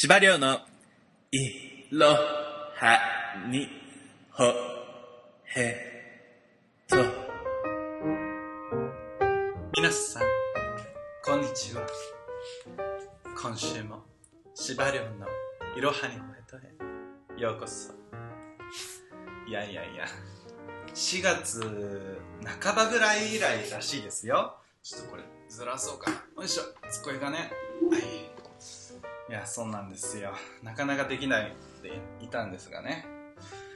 芝良のいろはにほへと。皆さん、こんにちは。今週も芝良のいろはにほへとへようこそ。いやいやいや、4月半ばぐらい以来らしいですよ。ちょっとこれずらそうかな。よいしょ、机がね。はい。いや、そうなんですよ。なかなかできないでいたんですがね。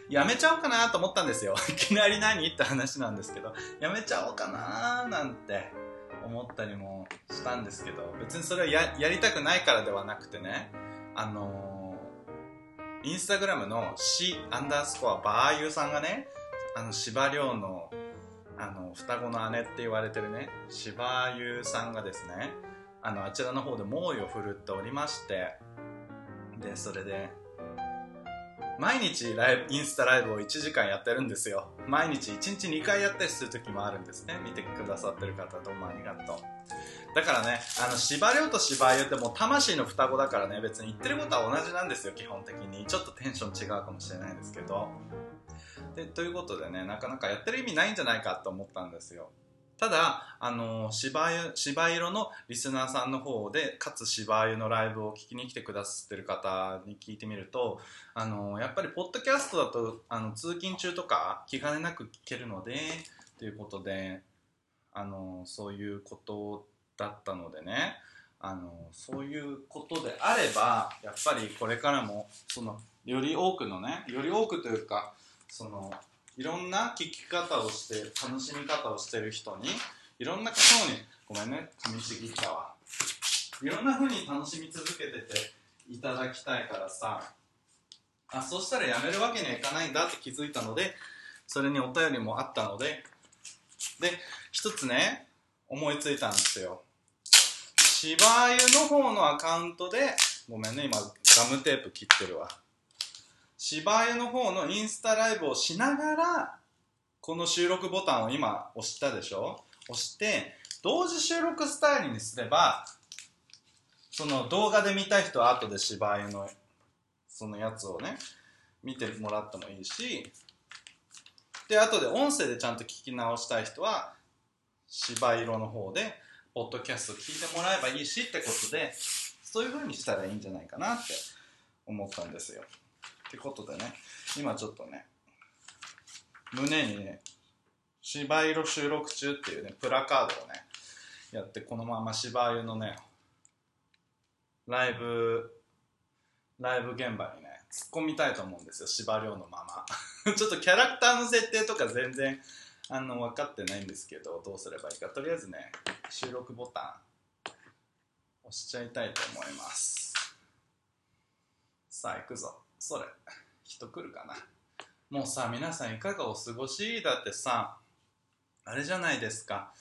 やめちゃおうかなと思ったんですよ。いきなり何って話なんですけど、やめちゃおうかななんて思ったりもしたんですけど、別にそれはややりたくないからではなくてね、あのー、インスタグラムの C アンダースコアバーユーさんがね、あの、芝良の、あの、双子の姉って言われてるね、芝優さんがですね、あの、あちらの方で猛威を振るっておりまして、で、それで、毎日ライブインスタライブを1時間やってるんですよ。毎日1日2回やったりする時もあるんですね。見てくださってる方どうもありがとう。だからねあの芝良と芝優ってもう魂の双子だからね別に言ってることは同じなんですよ基本的に。ちょっとテンション違うかもしれないですけど。でということでねなかなかやってる意味ないんじゃないかと思ったんですよ。ただ、あの芝芝色のリスナーさんの方でかつ芝居のライブを聞きに来てくださってる方に聞いてみると、あのやっぱりポッドキャストだとあの通勤中とか気兼ねなく聞けるのでということで、あのそういうことだったのでねあのそういうことであればやっぱりこれからもそのより多くのねより多くというかそのいろんな聞き方をして楽しみ方をしてる人にいろんな方にごめんね噛みちぎたわ。いろんな風に楽しみ続けてていただきたいからさ。あそうしたらやめるわけにはいかないんだって気づいたのでそれにお便りもあったので。で一つね思いついたんですよ。芝生の方のアカウントでごめんね今ガムテープ切ってるわ。芝居の方のインスタライブをしながらこの収録ボタンを今押したでしょ？押して同時収録スタイルにすればその動画で見たい人は後で芝居のそのやつをね見てもらってもいいしで後で音声でちゃんと聞き直したい人は芝色の方でポッドキャスト聞いてもらえばいいしってことでそういう風にしたらいいんじゃないかなって思ったんですよ。ってことでね今ちょっとね胸にね芝色収録中っていうねプラカードをねやってこのまま芝居のねライブライブ現場にね突っ込みたいと思うんですよ芝良のまま。ちょっとキャラクターの設定とか全然あの分かってないんですけどどうすればいいか。とりあえずね収録ボタン押しちゃいたいと思います。さあ行くぞ。それ。人来るかな。もうさ皆さんいかがお過ごし？だってさあれじゃないですか。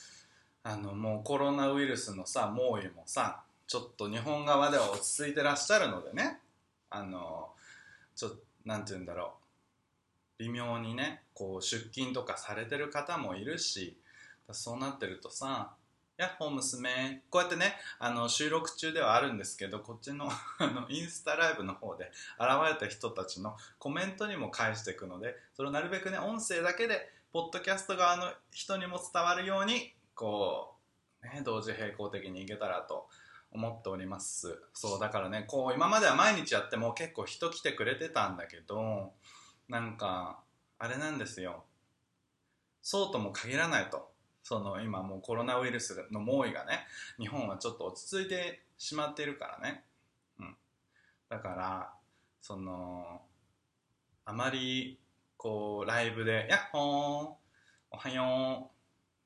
あのもうコロナウイルスのさ猛威もさちょっと日本側では落ち着いてらっしゃるのでね。あのちょっとなんて言うんだろう。微妙にねこう出勤とかされてる方もいるしそうなってるとさやっほ娘こうやってねあの収録中ではあるんですけどこっちの あのインスタライブの方で現れた人たちのコメントにも返していくのでそれをなるべくね音声だけでポッドキャスト側の人にも伝わるようにこう、ね、同時並行的にいけたらと思っております。そうだからねこう今までは毎日やっても結構人来てくれてたんだけどなんかあれなんですよ。そうとも限らないと。その今もうコロナウイルスの猛威がね日本はちょっと落ち着いてしまっているからね、うん、だからそのあまりこうライブで「やっほーおはよう」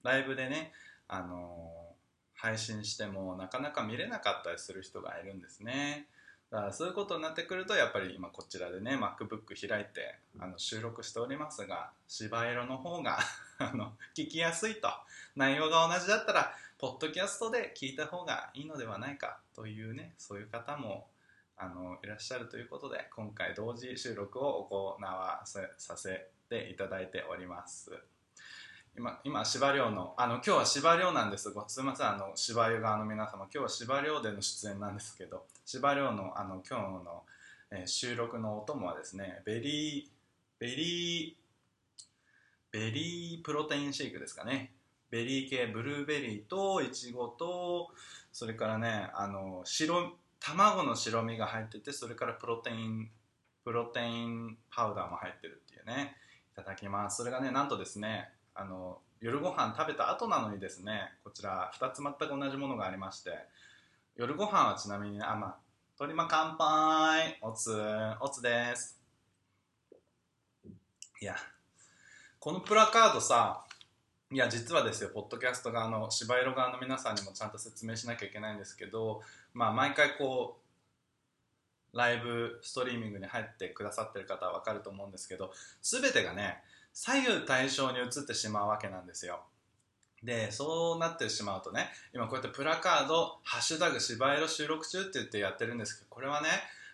ライブでねあの配信してもなかなか見れなかったりする人がいるんですね。だからそういうことになってくるとやっぱり今こちらでね MacBook 開いてあの収録しておりますが芝色の方が あの聞きやすいと。内容が同じだったらポッドキャストで聞いた方がいいのではないかというねそういう方もあのいらっしゃるということで今回同時収録を行わせさせていただいております。今、今、芝涼の、あの、今日は芝涼なんです。ごすいません、あの、芝湯側の皆様、今日は芝涼での出演なんですけど、芝涼の、あの、今日の、えー収録のお供はですね、ベリー、ベリー、ベリープロテインシェイクですかね。ベリー系、ブルーベリーと、いちごと、それからね、あの、白、卵の白身が入ってて、それからプロテイン、プロテインパウダーも入ってるっていうね。いただきます。それがね、なんとですね、あの夜ご飯食べた後なのにですねこちら2つ全く同じものがありまして夜ご飯はちなみにあまあ鳥間乾杯おつおつです。いやこのプラカードさいや実はですよポッドキャスト側の芝色側の皆さんにもちゃんと説明しなきゃいけないんですけどまあ毎回こうライブストリーミングに入ってくださってる方は分かると思うんですけど全てがね左右対称に移ってしまうわけなんですよ。でそうなってしまうとね今こうやってプラカード「ハッシュタグ芝色収録中」って言ってやってるんですけどこれはね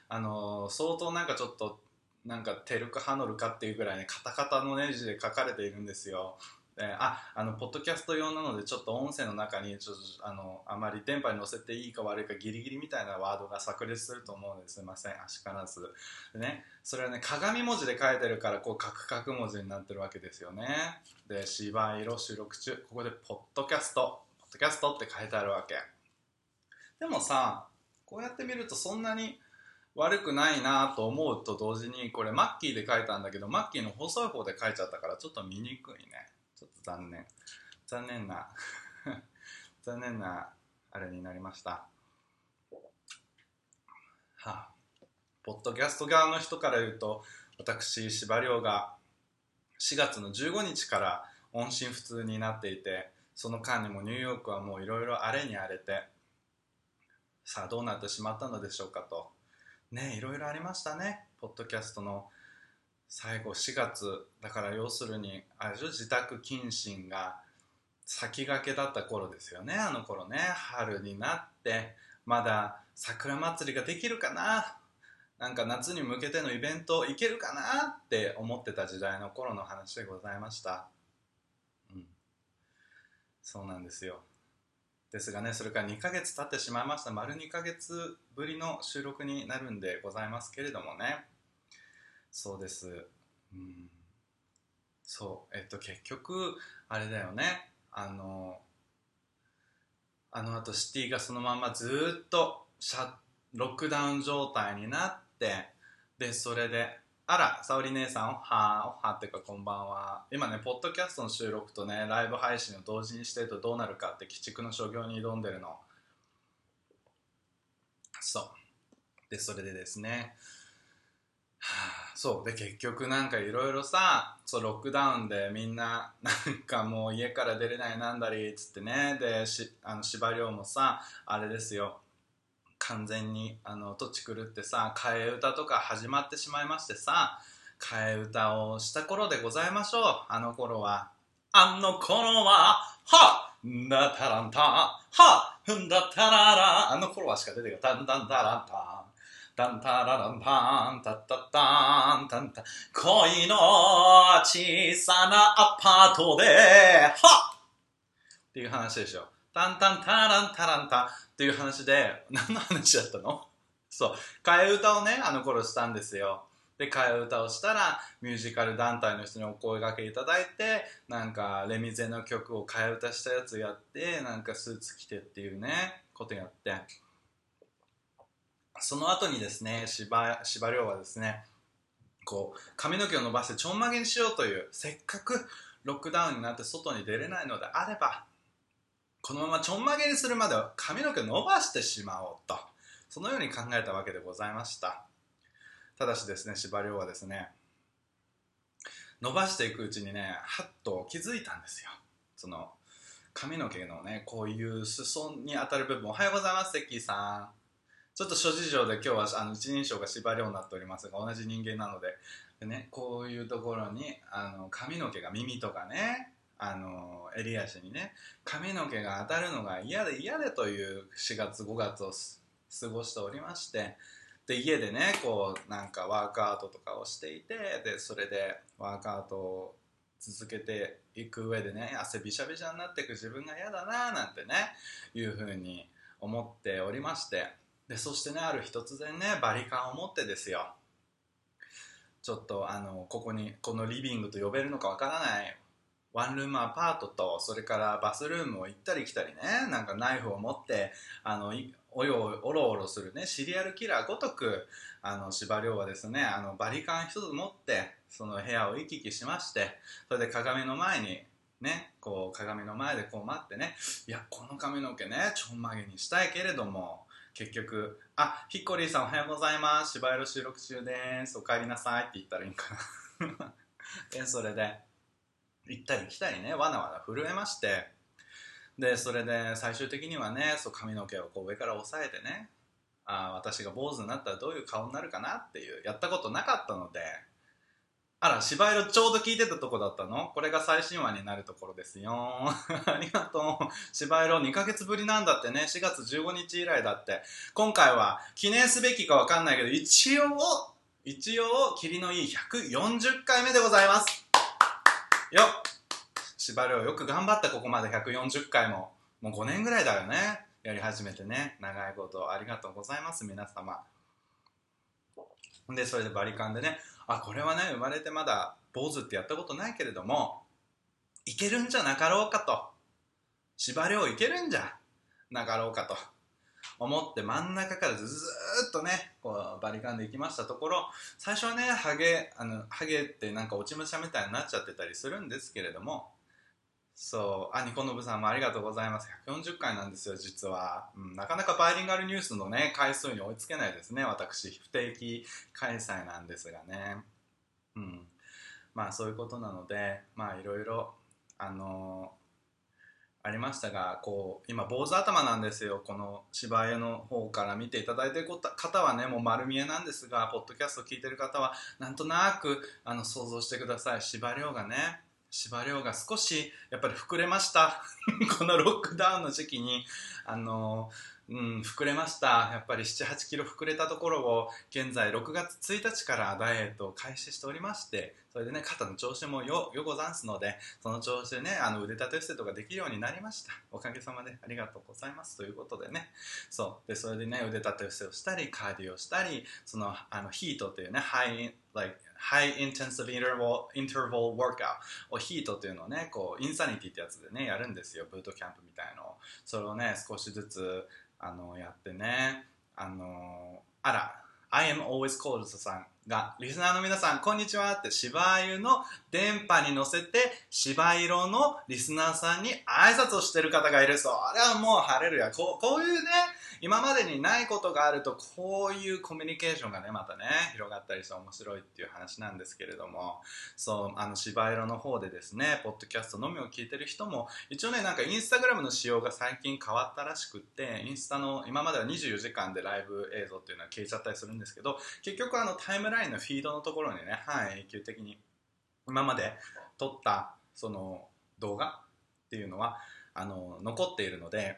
あのー相当なんかちょっとなんかテルクハノルかっていうぐらいねカタカタのネジで書かれているんですよ。でああのポッドキャスト用なのでちょっと音声の中にちょっとあのあまり電波に乗せていいか悪いかギリギリみたいなワードが炸裂すると思うのです。いません。あしからず。でねそれはね鏡文字で書いてるからこうカクカク文字になってるわけですよね。で芝色収録中ここでポッドキャストポッドキャストって書いてあるわけ。でもさこうやって見るとそんなに悪くないなと思うと同時にこれマッキーで書いたんだけどマッキーの細い方で書いちゃったからちょっと見にくいね。残念。残念な 残念なあれになりました。はあ。ポッドキャスト側の人から言うと私司馬遼が4月の15日から音信不通になっていてその間にもニューヨークはもういろいろ荒れに荒れてさあどうなってしまったのでしょうかと。ねいろいろありましたね。ポッドキャストの最後4月。だから要するにあれでしょ？自宅謹慎が先駆けだった頃ですよね。あの頃ね。春になってまだ桜祭りができるかな？なんか夏に向けてのイベント行けるかな？って思ってた時代の頃の話でございました。うん。そうなんですよ。ですがねそれから2ヶ月経ってしまいました。丸2ヶ月ぶりの収録になるんでございますけれどもね。そうです。うん。そう。えっと結局あれだよね。あのあのあとシティがそのままずっとシャロックダウン状態になってでそれであら沙織姉さんおはおはっていうかこんばんは。今ねポッドキャストの収録とねライブ配信を同時にしてるとどうなるかって鬼畜の所業に挑んでるの。そう。でそれでですね。そうで結局なんかいろいろさそうロックダウンでみんな なんかもう家から出れないなんだりっつってね。でしあの司馬遼もさあれですよ。完全にあの土地狂ってさ替え歌とか始まってしまいましてさ替え歌をした頃でございましょう。あの頃は。あの頃ははんだたらんたはんだたらら。あの頃はしか出てこない。タンタンタランタンタンタラランタンタッタッタンタンタ恋の小さなアパートではっ!ていう話でしょ。タンタンタランタランタっていう話で 何の話だったの？そう。替え歌をねあの頃したんですよ。で替え歌をしたらミュージカル団体の人にお声掛けいただいてなんかレミゼの曲を替え歌したやつやってなんかスーツ着てっていうねことやって。その後にですね芝芝涼はですねこう髪の毛を伸ばしてちょんまげにしようというせっかくロックダウンになって外に出れないのであればこのままちょんまげにするまでは髪の毛を伸ばしてしまおうとそのように考えたわけでございました。ただしですね司馬遼はですね伸ばしていくうちにねはっと気づいたんですよ。その髪の毛のねこういう裾に当たる部分おはようございますセッキーさん。ちょっと諸事情で今日はあの一人称が司馬遼になっておりますが同じ人間なのでで、ね、こういうところにあの髪の毛が耳とかねあの襟足にね髪の毛が当たるのが嫌で嫌でという4月5月を過ごしておりましてで家でねこうなんかワークアウトとかをしていてでそれでワークアウトを続けていく上でね汗びしゃびしゃになっていく自分が嫌だななんてねいうふうに思っておりましてでそしてねある日突然ねバリカンを持ってですよ。ちょっとあのここにこのリビングと呼べるのかわからない。ワンルームアパートとそれからバスルームを行ったり来たりね。なんかナイフを持ってあのおよおろおろするねシリアルキラーごとくあの司馬遼はですねあのバリカン一つ持ってその部屋を行き来しましてそれで鏡の前にねこう鏡の前でこう待ってねいやこの髪の毛ねちょんまげにしたいけれども結局「あヒッコリーさんおはようございます。芝居の収録中です。お帰りなさい」って言ったらいいんかな。でそれで行ったり来たりねわなわな震えまして。でそれで最終的にはねそう髪の毛をこう上から押さえてねあ私が坊主になったらどういう顔になるかなっていうやったことなかったのであら芝居のちょうど聞いてたとこだったの？これが最新話になるところですよ。ありがとう。芝居の2ヶ月ぶりなんだってね。4月15日以来だって。今回は記念すべきかわかんないけど一応一応霧のいい140回目でございます。よっ。芝居よく頑張ったここまで。140回も。もう5年ぐらいだよね。やり始めてね。長いことありがとうございます皆様。でそれでバリカンでねあこれはね生まれてまだ坊主ってやったことないけれどもいけるんじゃなかろうかと。縛りをいけるんじゃなかろうかと。思って真ん中からずっとねこうバリカンで行きましたところ最初はねハゲあのハゲってなんか落ち武者みたいになっちゃってたりするんですけれどもそう、あ、ニコノブさんもありがとうございます。140回なんですよ、実は。うん、なかなかバイリンガルニュースのね、回数に追いつけないですね、私。不定期開催なんですがね。うん。まあ、そういうことなので、まあ、いろいろ、あのー、ありましたが、こう、今、坊主頭なんですよ。この芝居の方から見ていただいてる方はね、もう丸見えなんですが、ポッドキャスト聞いてる方は、なんとなく、あの、想像してください。芝居がね、司馬が少しやっぱり膨れました。このロックダウンの時期にあのうん、膨れました。やっぱり7 8キロ膨れたところを現在6月1日からダイエットを開始しておりましてそれでね肩の調子もよよござんすのでその調子でねあの腕立て伏せとかできるようになりました。おかげさまでありがとうございます。ということでね。そう。でそれでね腕立て伏せをしたりカーディオしたりそのあのヒートというねハイ like high intensive interval, interval workout をヒートというのをねこうインサニティってやつでねやるんですよ。ブートキャンプみたいのを。それをね少しずつあのやってねあのあら I am always cold さんがリスナーの皆さんこんにちは。って芝湯の電波に乗せて芝色のリスナーさんに挨拶をしてる方がいる。それはもう晴れるや。こうこういうね今までにないことがあるとこういうコミュニケーションがねまたね広がったりして面白いっていう話なんですけれどもそうあの芝色の方でですねポッドキャストのみを聞いてる人も一応ねなんかインスタグラムの仕様が最近変わったらしくってインスタの今までは24時間でライブ映像っていうのは消えちゃったりするんですけど結局あのタイムラインのフィードのところにね、はい、永久的に今まで撮ったその動画っていうのはあの残っているので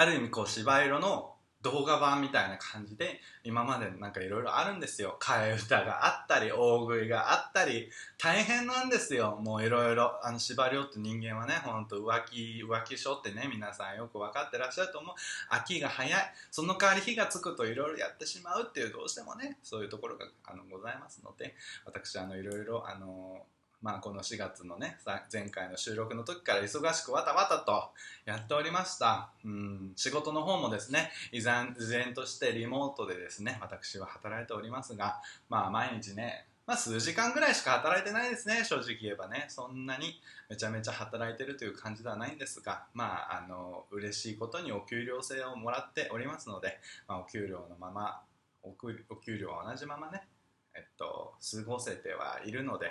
ある意味こう芝色の動画版みたいな感じで今までなんかいろいろあるんですよ。替え歌があったり大食いがあったり大変なんですよ。もういろいろあの司馬遼って人間はねほんと浮気浮気症ってね皆さんよく分かってらっしゃると思う。秋が早い。その代わり火がつくといろいろやってしまうっていうどうしてもねそういうところがあのございますので私あのいろいろあのまあ、この4月のね前回の収録の時から忙しくわたわたとやっておりました。うん仕事の方もですね依然依然としてリモートでですね私は働いておりますがまあ毎日ねまあ、数時間ぐらいしか働いてないですね正直言えばね。そんなにめちゃめちゃ働いてるという感じではないんですがまああの嬉しいことにお給料制をもらっておりますので、まあ、お給料のままお給料は同じままねえっと過ごせてはいるので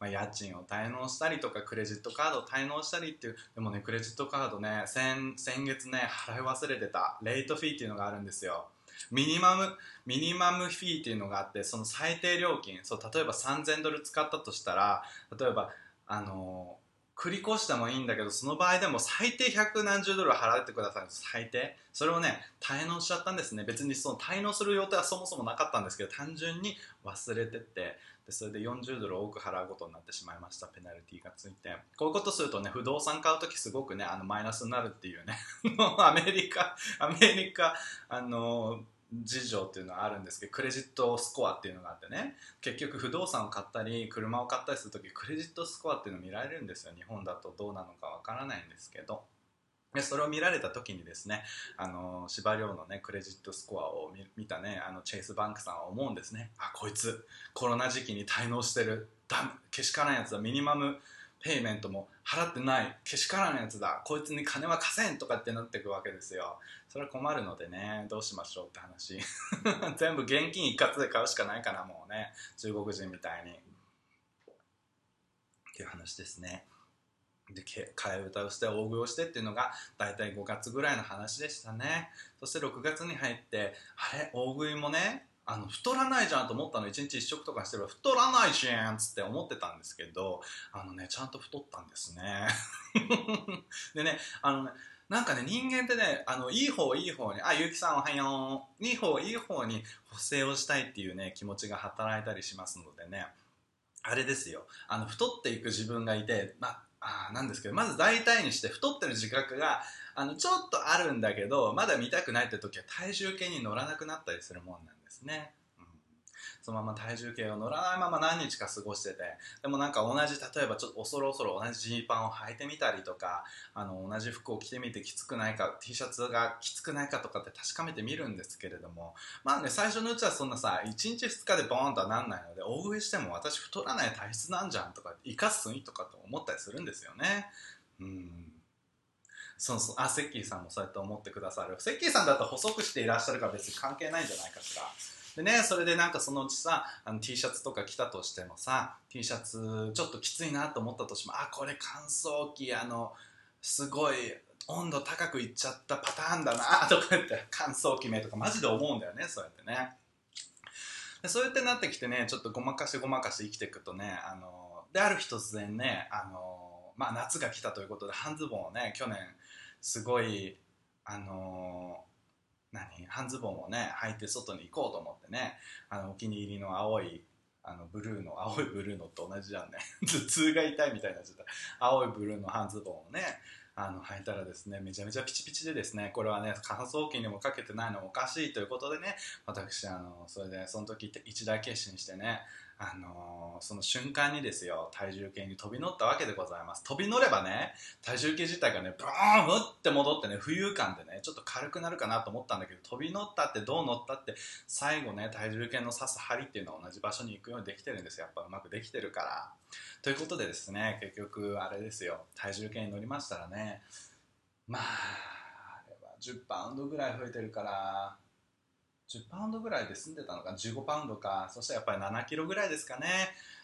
まあ、家賃を滞納したりとかクレジットカードを滞納したりっていうでもねクレジットカードね先先月ね払い忘れてたレートフィーっていうのがあるんですよ。ミニマムミニマムフィーっていうのがあってその最低料金そう例えば3000ドル使ったとしたら例えばあの繰り越してもいいんだけどその場合でも最低百何十ドル払ってください。最低。それをね滞納しちゃったんですね。別にその滞納する予定はそもそもなかったんですけど単純に忘れてて。でそれで40ドル多く払うことになってしまいました。ペナルティがついて。こういうことするとね不動産買う時すごくねあのマイナスになるっていうね。アメリカアメリカあの事情っていうのはあるんですけどクレジットスコアっていうのがあってね。結局不動産を買ったり車を買ったりする時クレジットスコアっていうのを見られるんですよ。日本だとどうなのかわからないんですけど。でそれを見られた時にですねあの司馬遼のねクレジットスコアを見たねあのチェイスバンクさんは思うんですね。あこいつコロナ時期に滞納してる。ダメ。けしからんやつはミニマムペイメントも払ってない。けしからんやつだ。こいつに金は貸せんとかってなってくわけですよ。それは困るのでねどうしましょうって話。全部現金一括で買うしかないかなもうね。中国人みたいに。っていう話ですね。で替え歌をして大食いをしてっていうのが大体5月ぐらいの話でしたね。そして6月に入ってあれ？大食いもねあの太らないじゃんと思ったの。1日1食とかしてれば太らないじゃんっつって思ってたんですけどあのねちゃんと太ったんですね。でねあのねなんかね人間ってねあのいい方いい方にあゆうきさんおはよう。いい方いい方に補正をしたいっていうね気持ちが働いたりしますのでね。あれですよ。あの太っていく自分がいてまあなんですけどまず大体にして太ってる自覚があのちょっとあるんだけどまだ見たくないって時は体重計に乗らなくなったりするもんなんですね。そのまま体重計を乗らないまま何日か過ごしててでもなんか同じ例えばちょっと恐る恐る同じジーパンを履いてみたりとかあの同じ服を着てみてきつくないか T シャツがきつくないかとかって確かめてみるんですけれどもまあね最初のうちはそんなさ1日2日でボーンとはなんないので大食いしても私太らない体質なんじゃんとか生かすんとかと思ったりするんですよね。うん。そうそう。あセッキーさんもそうやって思ってくださる。セッキーさんだと細くしていらっしゃるから別に関係ないんじゃないかしら。でねそれでなんかそのうちさあの T シャツとか着たとしてもさ T シャツちょっときついなと思ったとしてもあこれ乾燥機あのすごい温度高くいっちゃったパターンだなとか言って乾燥機名とかマジで思うんだよねそうやってね。でそうやってなってきてねちょっとごまかしごまかし生きていくとねあのである日突然ねあのまあ夏が来たということで半ズボンをね去年すごいあの何？半ズボンをね履いて外に行こうと思ってねあのお気に入りの青いあのブルーの青いブルーのと同じじゃんね。頭痛が痛いみたいなっちゃった。青いブルーの半ズボンをねあの履いたらですねめちゃめちゃピチピチでですねこれはね乾燥機にもかけてないのおかしいということでね私あのそれでその時一大決心してねあのー、その瞬間にですよ体重計に飛び乗ったわけでございます。飛び乗ればね体重計自体がねブーンって戻ってね浮遊感でねちょっと軽くなるかなと思ったんだけど飛び乗ったってどう乗ったって最後ね体重計の刺す針っていうのは同じ場所に行くようにできてるんですよ。やっぱうまくできてるから。ということでですね結局あれですよ。体重計に乗りましたらねまああれは10パウンドぐらい増えてるから10パウンドぐらいで済んでたのか15パウンドか。そしたらやっぱり7キロぐらいですかね。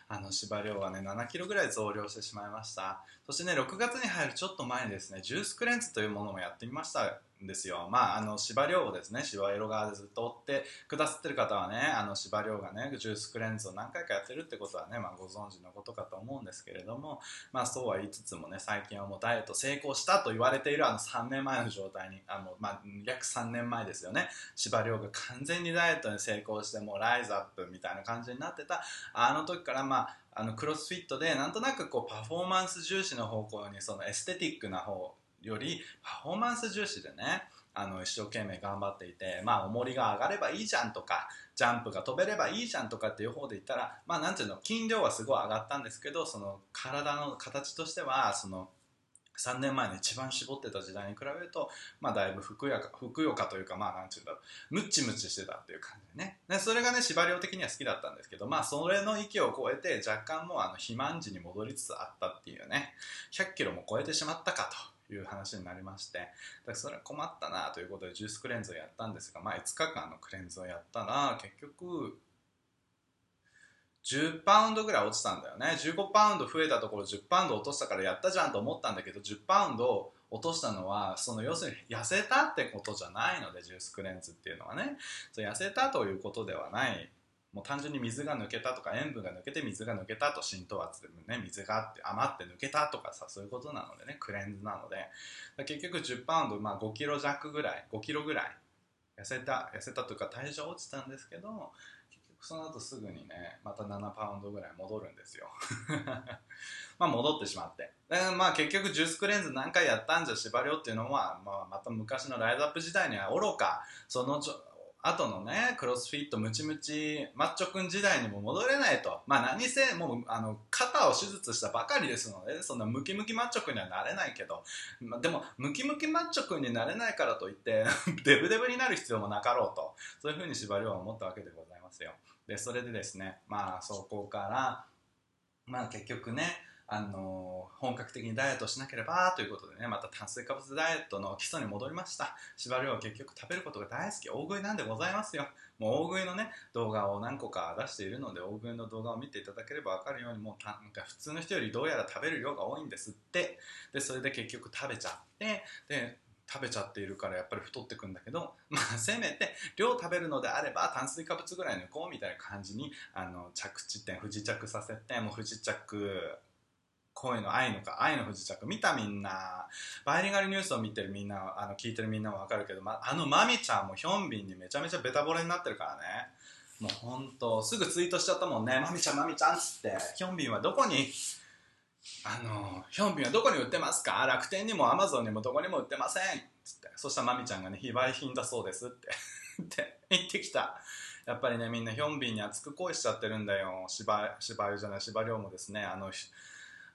あの芝量はね7キロぐらい増量してしまいました。そしてね6月に入るちょっと前にですねジュースクレンズというものもやってみました。んですよ。まああの芝量をですね芝色側でずっと追ってくださってる方はねあの芝量がねジュースクレンズを何回かやってるってことはね、まあ、ご存知のことかと思うんですけれどもまあそうは言いつつもね最近はもうダイエット成功したと言われているあの3年前の状態にあの、まあ、約3年前ですよね。芝量が完全にダイエットに成功してもうライズアップみたいな感じになってたあの時からまああのクロスフィットでなんとなくこうパフォーマンス重視の方向にそのエステティックな方よりパフォーマンス重視でねあの一生懸命頑張っていてまあ重りが上がればいいじゃんとかジャンプが飛べればいいじゃんとかっていう方で言ったらまあなんていうの筋量はすごい上がったんですけどその体の形としてはその3年前の一番絞ってた時代に比べると、まあ、だいぶふくやかふくよかというか、まあ、なんていうんだろう、ムッチムチしてたっていう感じでね。でそれがね、司馬遼的には好きだったんですけど、まあ、それの域を超えて、若干もう、あの、肥満時に戻りつつあったっていうね、100キロも超えてしまったかという話になりまして、だからそれは困ったなということで、ジュースクレンズをやったんですが、まあ、5日間のクレンズをやったら、結局、10パウンドぐらい落ちたんだよね。15パウンド増えたところ10パウンド落としたからやったじゃんと思ったんだけど10パウンド落としたのはその要するに痩せたってことじゃないのでジュースクレンズっていうのはね。そう痩せたということではないもう単純に水が抜けたとか塩分が抜けて水が抜けたと浸透圧でもね水があって余って抜けたとかさそういうことなのでねクレンズなので。結局10パウンド、まあ、5キロ弱ぐらい5キロぐらい痩せた痩せたというか体重落ちたんですけど結局その後すぐにねまた7パウンドぐらい戻るんですよ。まあ戻ってしまって。でまあ結局ジュースクレンズ何回やったんじゃ縛りよっていうのは、まあ、また昔のライズアップ時代には愚かその後のね、クロスフィットムチムチマッチョくん時代にも戻れないと。まあ何せ、もう、あの、肩を手術したばかりですので、そんなムキムキマッチョくんにはなれないけど、まあ、でも、ムキムキマッチョくんになれないからといって、デブデブになる必要もなかろうと。そういうふうに縛りは思ったわけでございますよ。で、それでですね、まあそこから、まあ結局ね、あの本格的にダイエットしなければということでねまた炭水化物ダイエットの基礎に戻りました。縛りは結局食べることが大好き大食いなんでございますよ。もう大食いのね動画を何個か出しているので大食いの動画を見ていただければ分かるようにもうなんか普通の人よりどうやら食べる量が多いんですって。でそれで結局食べちゃってで食べちゃっているからやっぱり太ってくんだけど、まあ、せめて量食べるのであれば炭水化物ぐらい抜こうみたいな感じにあの着地点不時着させてもう不時着声の愛のか愛の不時着。見たみんな。バイリンガルニュースを見てるみんなあの聞いてるみんなは分かるけど、ま、あのマミちゃんもヒョンビンにめちゃめちゃベタボレになってるからね。もうほんとすぐツイートしちゃったもんね。マミちゃんマミちゃんっつって。ヒョンビンはどこに？あのヒョンビンはどこに売ってますか？楽天にもアマゾンにもどこにも売ってません。っつって。そしたらマミちゃんがね非売品だそうですって。って言ってきた。やっぱりねみんなヒョンビンに熱く恋しちゃってるんだよ。芝芝居じゃない芝涼もですね。あの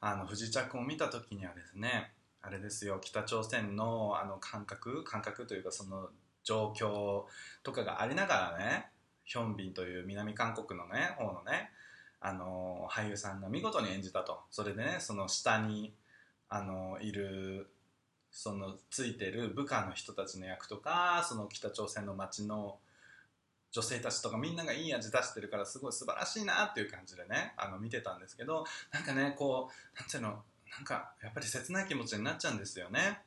あの不時着を見た時にはですねあれですよ北朝鮮のあの感覚感覚というかその状況とかがありながらねヒョンビンという南韓国のね方のねあの俳優さんが見事に演じたと。それでねその下にあのいるそのついてる部下の人たちの役とかその北朝鮮の街の女性たちとかみんながいい味出してるからすごい素晴らしいなっていう感じでねあの見てたんですけどなんかねこうなんていうのなんかやっぱり切ない気持ちになっちゃうんですよね。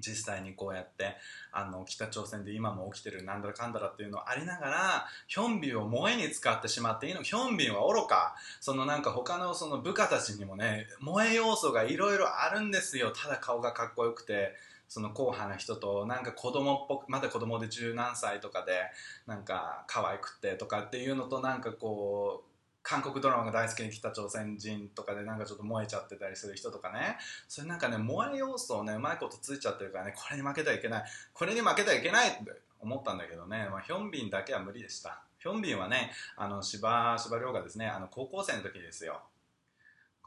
実際にこうやってあの北朝鮮で今も起きてるなんだらかんだらっていうのありながらヒョンビンを萌えに使ってしまっていいの。ヒョンビンは愚か。そのなんか他のその部下たちにもね萌え要素がいろいろあるんですよ。ただ顔がかっこよくて。その硬派な人となんか子供っぽくまだ子供で十何歳とかでなんか可愛くてとかっていうのとなんかこう韓国ドラマが大好きに北朝鮮人とかでなんかちょっと燃えちゃってたりする人とかね。それなんかね燃え要素をねうまいことついちゃってるからねこれに負けてはいけない。これに負けてはいけないって思ったんだけどね、まあ、ヒョンビンだけは無理でした。ヒョンビンはねあの芝芝涼がですねあの高校生の時ですよ。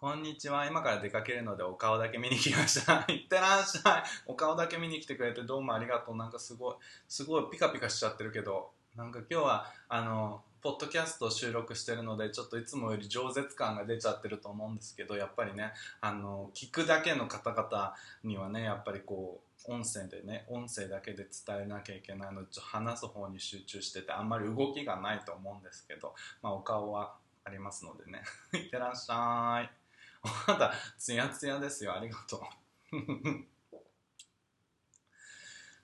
こんにちは。今から出かけるのでお顔だけ見に来ました。いってらっしゃい。お顔だけ見に来てくれてどうもありがとう。なんかすごい、すごいピカピカしちゃってるけど、なんか今日は、あの、ポッドキャストを収録してるので、ちょっといつもより饒舌感が出ちゃってると思うんですけど、やっぱりね、あの、聞くだけの方々にはね、やっぱりこう、音声でね、音声だけで伝えなきゃいけないので、ちょ話す方に集中してて、あんまり動きがないと思うんですけど、まあお顔はありますのでね。いってらっしゃい。お肌ツヤツヤですよ。ありがとう。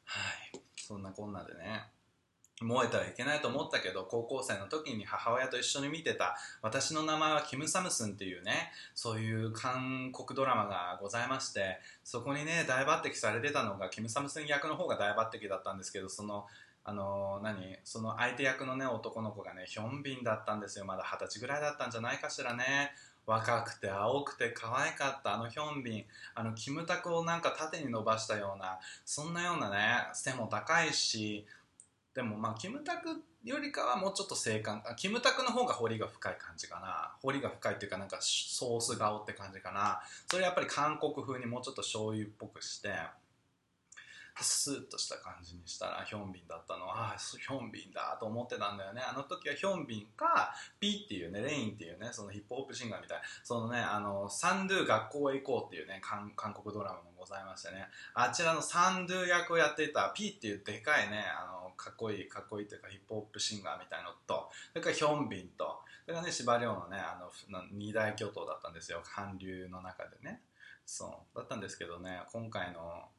はい。そんなこんなでね。燃えたらいけないと思ったけど高校生の時に母親と一緒に見てた私の名前はキム・サムスンっていうねそういう韓国ドラマがございましてそこにね大抜擢されてたのがキム・サムスン役の方が大抜擢だったんですけどそのあの何その相手役のね男の子がねヒョンビンだったんですよ。まだ二十歳ぐらいだったんじゃないかしらね。若くて青くて可愛かったあのヒョンビンあのキムタクをなんか縦に伸ばしたようなそんなようなね背も高いしでもまあキムタクよりかはもうちょっと性感キムタクの方が彫りが深い感じかな。彫りが深いっていうかなんかソース顔って感じかな。それやっぱり韓国風にもうちょっと醤油っぽくしてスーッとした感じにしたらヒョンビンだったのは。ああヒョンビンだと思ってたんだよね。あの時はヒョンビンかピーっていうねレインっていうねそのヒップホップシンガーみたいそのねあのサンドゥ学校へ行こうっていうね韓国ドラマもございましてね。あちらのサンドゥ役をやっていたピーっていうでかいねあのかっこいいかっこいいというかヒップホップシンガーみたいのと。それからヒョンビンと。それからね司馬遼のねあの二大巨頭だったんですよ。韓流の中でね。そう。だったんですけどね今回の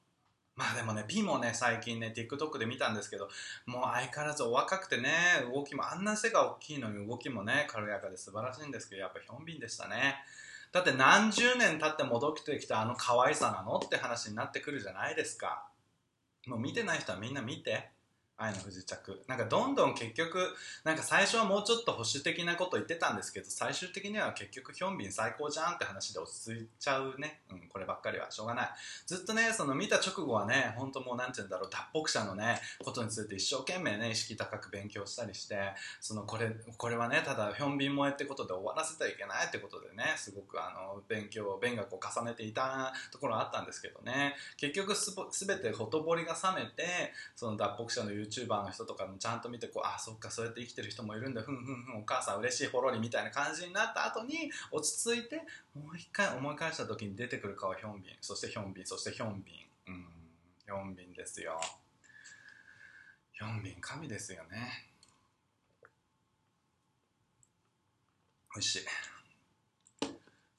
まあでもね、P もね、最近ね、TikTok で見たんですけど、もう相変わらずお若くてね、動きも、あんな背が大きいのに動きもね、軽やかで素晴らしいんですけど、やっぱヒョンビンでしたね。だって何十年経って戻ってきたあの可愛さなの？って話になってくるじゃないですか。もう見てない人はみんな見て。愛の不時着。なんかどんどん結局なんか最初はもうちょっと保守的なこと言ってたんですけど最終的には結局ヒョンビン最高じゃんって話で落ち着いちゃうね、うん、こればっかりは。しょうがない。ずっとねその見た直後はね本当もうなんて言うんだろう。脱北者のねことについて一生懸命ね意識高く勉強したりしてそのこれこれはねただヒョンビン萌えってことで終わらせてはいけないってことでねすごくあの勉強勉学を重ねていたところあったんですけどね。結局す全てほとぼりが冷めてその脱北者の YouTuber の人とかもちゃんと見てこうあそっかそうやって生きてる人もいるんだ。ふんふんふんお母さん嬉しいほろりみたいな感じになった後に落ち着いてもう一回思い返した時に出てくる顔ヒョンビン。そしてヒョンビンそしてヒョンビン。うん。ヒョンビンですよ。ヒョンビン神ですよね。美味しい。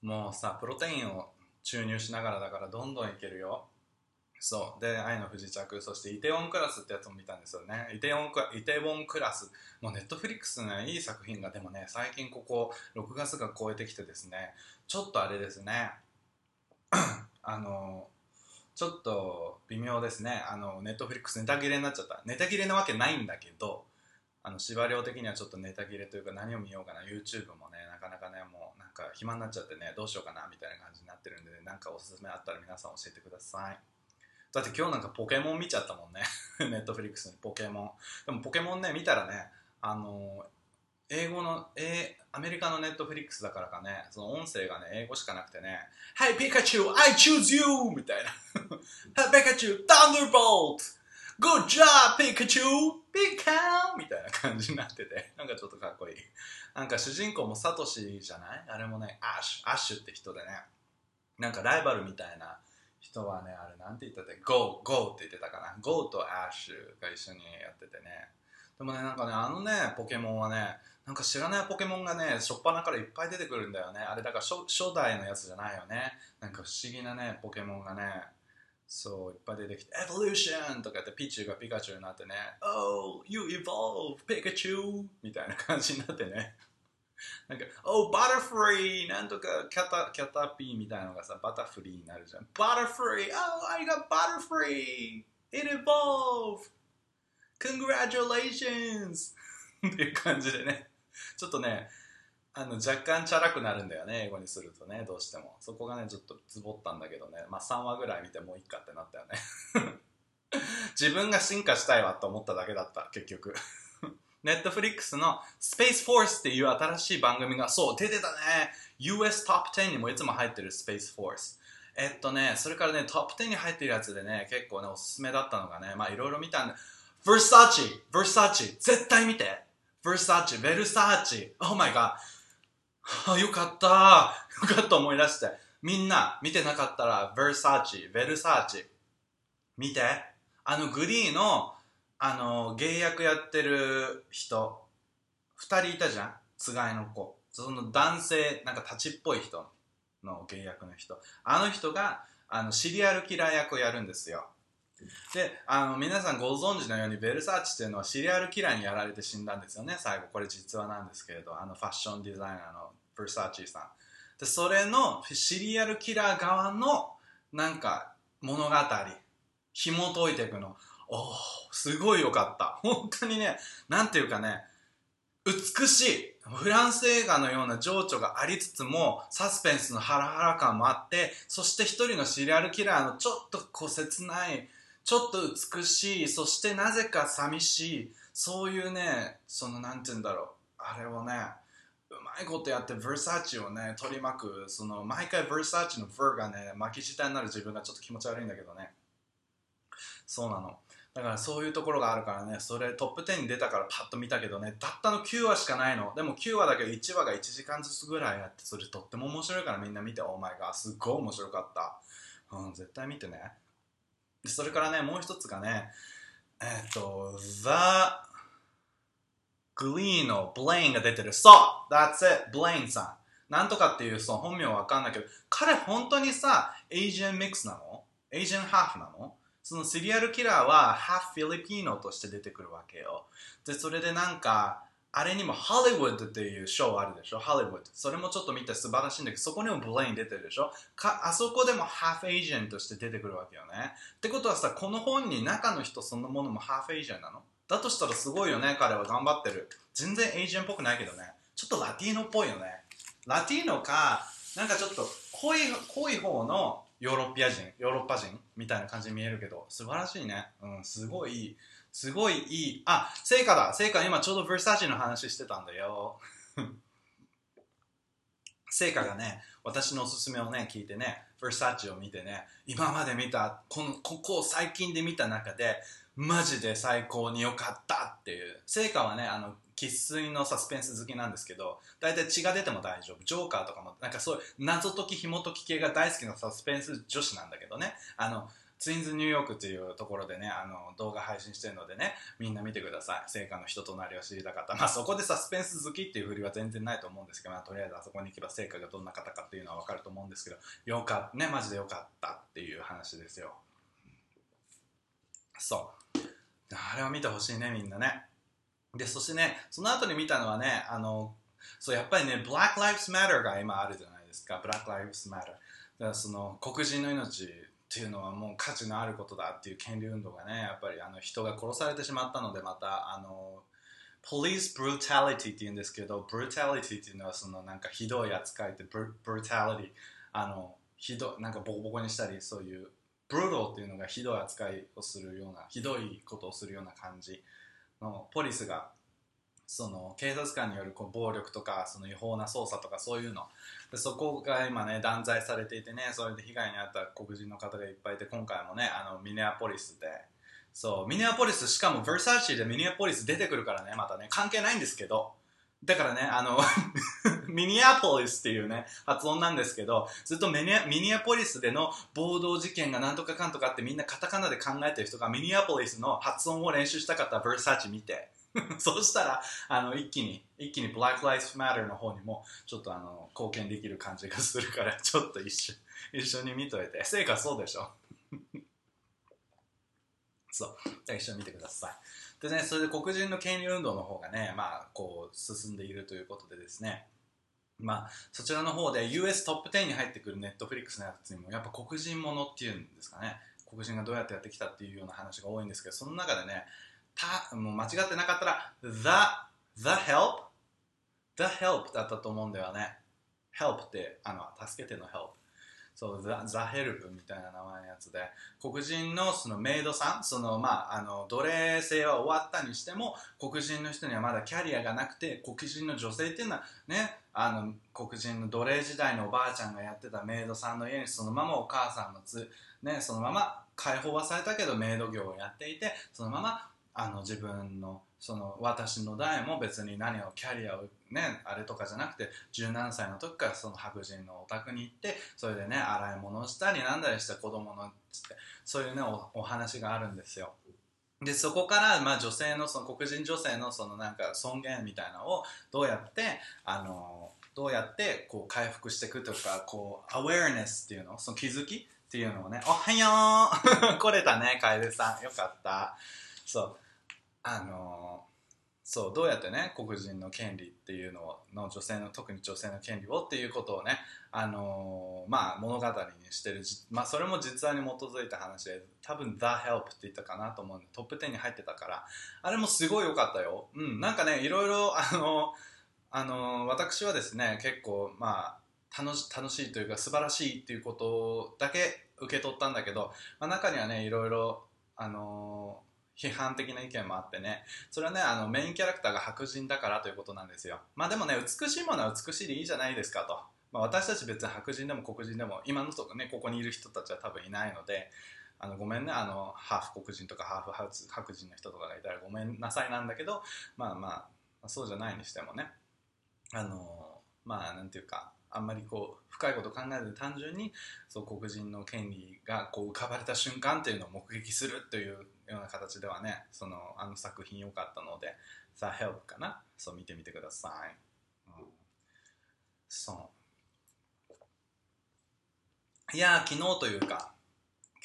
もうさプロテインを注入しながらだからどんどんいけるよ。そう。で「愛の不時着」そして「イテウォンクラス」ってやつも見たんですよね。イテウォンクイテウォンクラス。もうネットフリックスのいい作品がでもね最近ここ6月が超えてきてですね。ちょっとあれですね。あのちょっと微妙ですね。あのネットフリックスネタ切れになっちゃった。ネタ切れなわけないんだけどあの司馬遼的にはちょっとネタ切れというか何を見ようかな。YouTube もねなかなかねもうなんか暇になっちゃってねどうしようかなみたいな感じになってるんで、ね、なんかおすすめあったら皆さん教えてください。だって今日なんかポケモン見ちゃったもんね。ネットフリックスにポケモン。でもポケモンね見たらねあの英語の、えー、アメリカのネットフリックスだからかねその音声がね英語しかなくてね「Hey ピカチュウ I choose you!」みたいな「Hey ピカチュウ Thunderbolt! Good job ピカチュウピカー!」みたいな感じになってて。なんかちょっとかっこいい。なんか主人公もサトシじゃない？あれもねアッシュアッシュって人でね。なんかライバルみたいな人はね、あれなんて言ってて、GO、GO って言ってたかな。GO とアッシュが一緒にやっててね。でもね、なんかね、あのね、ポケモンはね、なんか知らないポケモンがね、初っ端からいっぱい出てくるんだよね。あれだから初初代のやつじゃないよね。なんか不思議なね、ポケモンがね、そう、いっぱい出てきて、Evolution! とかってピチュウがピカチュウになってね、Oh, you evolve, ピカチュウみたいな感じになってね。なんか、Oh, Butterfree! なんとかキャタキャタピーみたいなのがさ、バタフリーになるじゃん。Butterfree! Oh, I got Butterfree! It evolved! Congratulations! っていう感じでね、ちょっとね、あの若干チャラくなるんだよね、英語にするとね、どうしても。そこがね、ちょっとズボったんだけどね、まあ3話ぐらい見てもういいかってなったよね。自分が進化したいわと思っただけだった、結局。ネットフリックスのスペースフォースっていう新しい番組がそう出てたね。US トップ10にもいつも入ってるスペースフォース。えっとねそれからねトップ10に入ってるやつでね結構ねおすすめだったのがねまあいろいろ見たんで Versace Versace 絶対見て。Versace ベルサーチ Oh my god あよかった。よかった思い出して。みんな見てなかったら Versace ベルサーチ見て。あのグリーのあの芸役やってる人2人いたじゃん？つがいの子。その男性なんか立ちっぽい人の芸役の人。あの人があのシリアルキラー役をやるんですよ。であの皆さんご存知のようにベルサーチっていうのはシリアルキラーにやられて死んだんですよね。最後これ実話なんですけれどあのファッションデザイナーのベルサーチさん。でそれのシリアルキラー側のなんか物語。紐解いていくの。おおすごい良かった。本当にね、なんていうかね、美しい。フランス映画のような情緒がありつつも、サスペンスのハラハラ感もあって、そして一人のシリアルキラーのちょっとこう切ない、ちょっと美しい、そしてなぜか寂しい、そういうね、そのなんて言うんだろう、あれをね、うまいことやって、ヴェルサーチをね、取り巻く、その、毎回ヴェルサーチのヴェルがね、巻き舌になる自分がちょっと気持ち悪いんだけどね。そうなの。だからそういうところがあるからね。それトップ10に出たからパッと見たけどね。たったの9話しかないの。でも9話だけど1話が1時間ずつぐらいあってそれとっても面白いからみんな見て。お前がすっごい面白かった。うん絶対見てね。でそれからねもう一つがねえっ、と The Glee の Blaine が出てる。そう That's it Blaine さん。なんとかっていうその本名わかんないけど彼本当にさ Asian mix なの？ Asian ハーフなの？そのシリアルキラーは half Filipino として出てくるわけよ。で、それでなんか、あれにもハリウッドっていうショーあるでしょ？ハリウッド。それもちょっと見て素晴らしいんだけど、そこにも Blaine 出てるでしょ？かあそこでも half Asian として出てくるわけよね。ってことはさ、この本に中の人そのものも half Asian なの？だとしたらすごいよね、彼は頑張ってる。全然 Asian っぽくないけどね。ちょっとラティーノっぽいよね。ラティーノか、なんかちょっと濃い、濃い方のヨーロピア人、ヨーロッパ人みたいな感じに見えるけど、素晴らしいね。うん、すごいいい。すごいいい。あ、成果だ。成果今ちょうどヴェルサーチの話してたんだよ。成果がね、私のおすすめをね、聞いてね、ヴェルサーチを見てね、今まで見た、この、ここを最近で見た中で、マジで最高に良かったっていう。成果はね、あの、生粋のサスペンス好きなんですけど、大体血が出ても大丈夫。ジョーカーとかも、なんかそういう謎解き、紐解き系が大好きなサスペンス女子なんだけどね。あの、ツインズニューヨークっていうところでね、あの、動画配信してるのでね、みんな見てください。成果の人となりを知りたかった。まあそこでサスペンス好きっていうふりは全然ないと思うんですけど、まあとりあえずあそこに行けば成果がどんな方かっていうのはわかると思うんですけど、よかった、ね、マジでよかったっていう話ですよ。そう。あれを見てほしいね、みんなね。で、そしてね、その後に見たのはね、あの、そう、やっぱりね、Black Lives Matter が今あるじゃないですか。Black Lives Matter。だからその、黒人の命っていうのはもう価値のあることだっていう権利運動がね、やっぱりあの人が殺されてしまったので、また、あの、police brutality って言うんですけど、brutality っていうのはそのなんかひどい扱いって、brutality、あの、ひどなんかボコボコにしたり、そういう、ブルードっていうのがひどい扱いをするような、ひどいことをするような感じ。のポリスがその警察官によるこう暴力とかその違法な捜査とかそういうの。でそこが今ね断罪されていてねそれで被害に遭った黒人の方がいっぱいいて今回もねあのミネアポリスで。そうミネアポリスしかもヴェルサーチでミネアポリス出てくるからねまたね関係ないんですけど。だからね、あの ミニアポリスっていうね、発音なんですけど、ずっとミニアミニアポリスでの暴動事件がなんとかかんとかってみんなカタカナで考えてる人がミニアポリスの発音を練習したかったらヴェルサーチ見て、そうしたら、あの、一気に、一気に Black Lives Matter の方にも、ちょっとあの、貢献できる感じがするから、ちょっと一緒、一緒に見といて。成果そうでしょそう。じゃあ一緒に見てください。でね、それで黒人の権利運動の方がね、まあ、こう、進んでいるということでですね、まあ、そちらの方で US トップ10に入ってくるネットフリックスのやつにも、やっぱ黒人ものっていうんですかね、黒人がどうやってやってきたっていうような話が多いんですけど、その中でね、たもう間違ってなかったら、The, The Help? The Help だったと思うんだよね。Help って、あの、助けての Help。そう、ザ・ザヘルプみたいな名前のやつで、黒人のそのメイドさん、そのまあ、あの、奴隷制は終わったにしても、黒人の人にはまだキャリアがなくて、黒人の女性っていうのはね、あの、黒人の奴隷時代のおばあちゃんがやってたメイドさんの家にそのままお母さんのつ、ね、そのまま解放はされたけどメイド業をやっていて、そのままあの自分のその私の代も別に何をキャリアをねあれとかじゃなくて17歳の時からその白人のお宅に行ってそれでね洗い物をしたりなんだりした子供のってそういうねおお話があるんですよ。でそこから、まあ、女性のその黒人女性のそのなんか尊厳みたいなのをどうやってあのどうやってこう回復していくとかこうアウェアネスっていうのその気づきっていうのをねおはよう 来れたね楓さん。よかった。そう。あのそうどうやってね黒人の権利っていうのをの女性の特に女性の権利をっていうことをねあのまあ物語にしてるまあそれも実話に基づいた話で多分 The Help って言ったかなと思うんでトップ10に入ってたからあれもすごい良かったよ。うんなんかねいろいろあのあの私はですね結構まあ楽し楽しいというか素晴らしいっていうことだけ受け取ったんだけど、まあ、中にはねいろいろあの批判的な意見もあってね。それはねあのメインキャラクターが白人だからということなんですよ。まあでもね美しいものは美しいでいいじゃないですかと、まあ、私たち別に白人でも黒人でも今のとこねここにいる人たちは多分いないので。あのごめんねあのハーフ黒人とかハーフ白人の人とかがいたらごめんなさいなんだけどまあまあそうじゃないにしてもね。あのまあなんていうかあんまりこう深いこと考えず単純にそう黒人の権利がこう浮かばれた瞬間っていうのを目撃するというような形ではねそのあの作品良かったので「さあ Help」かな？そう見てみてください、うん、そう。いや昨日というか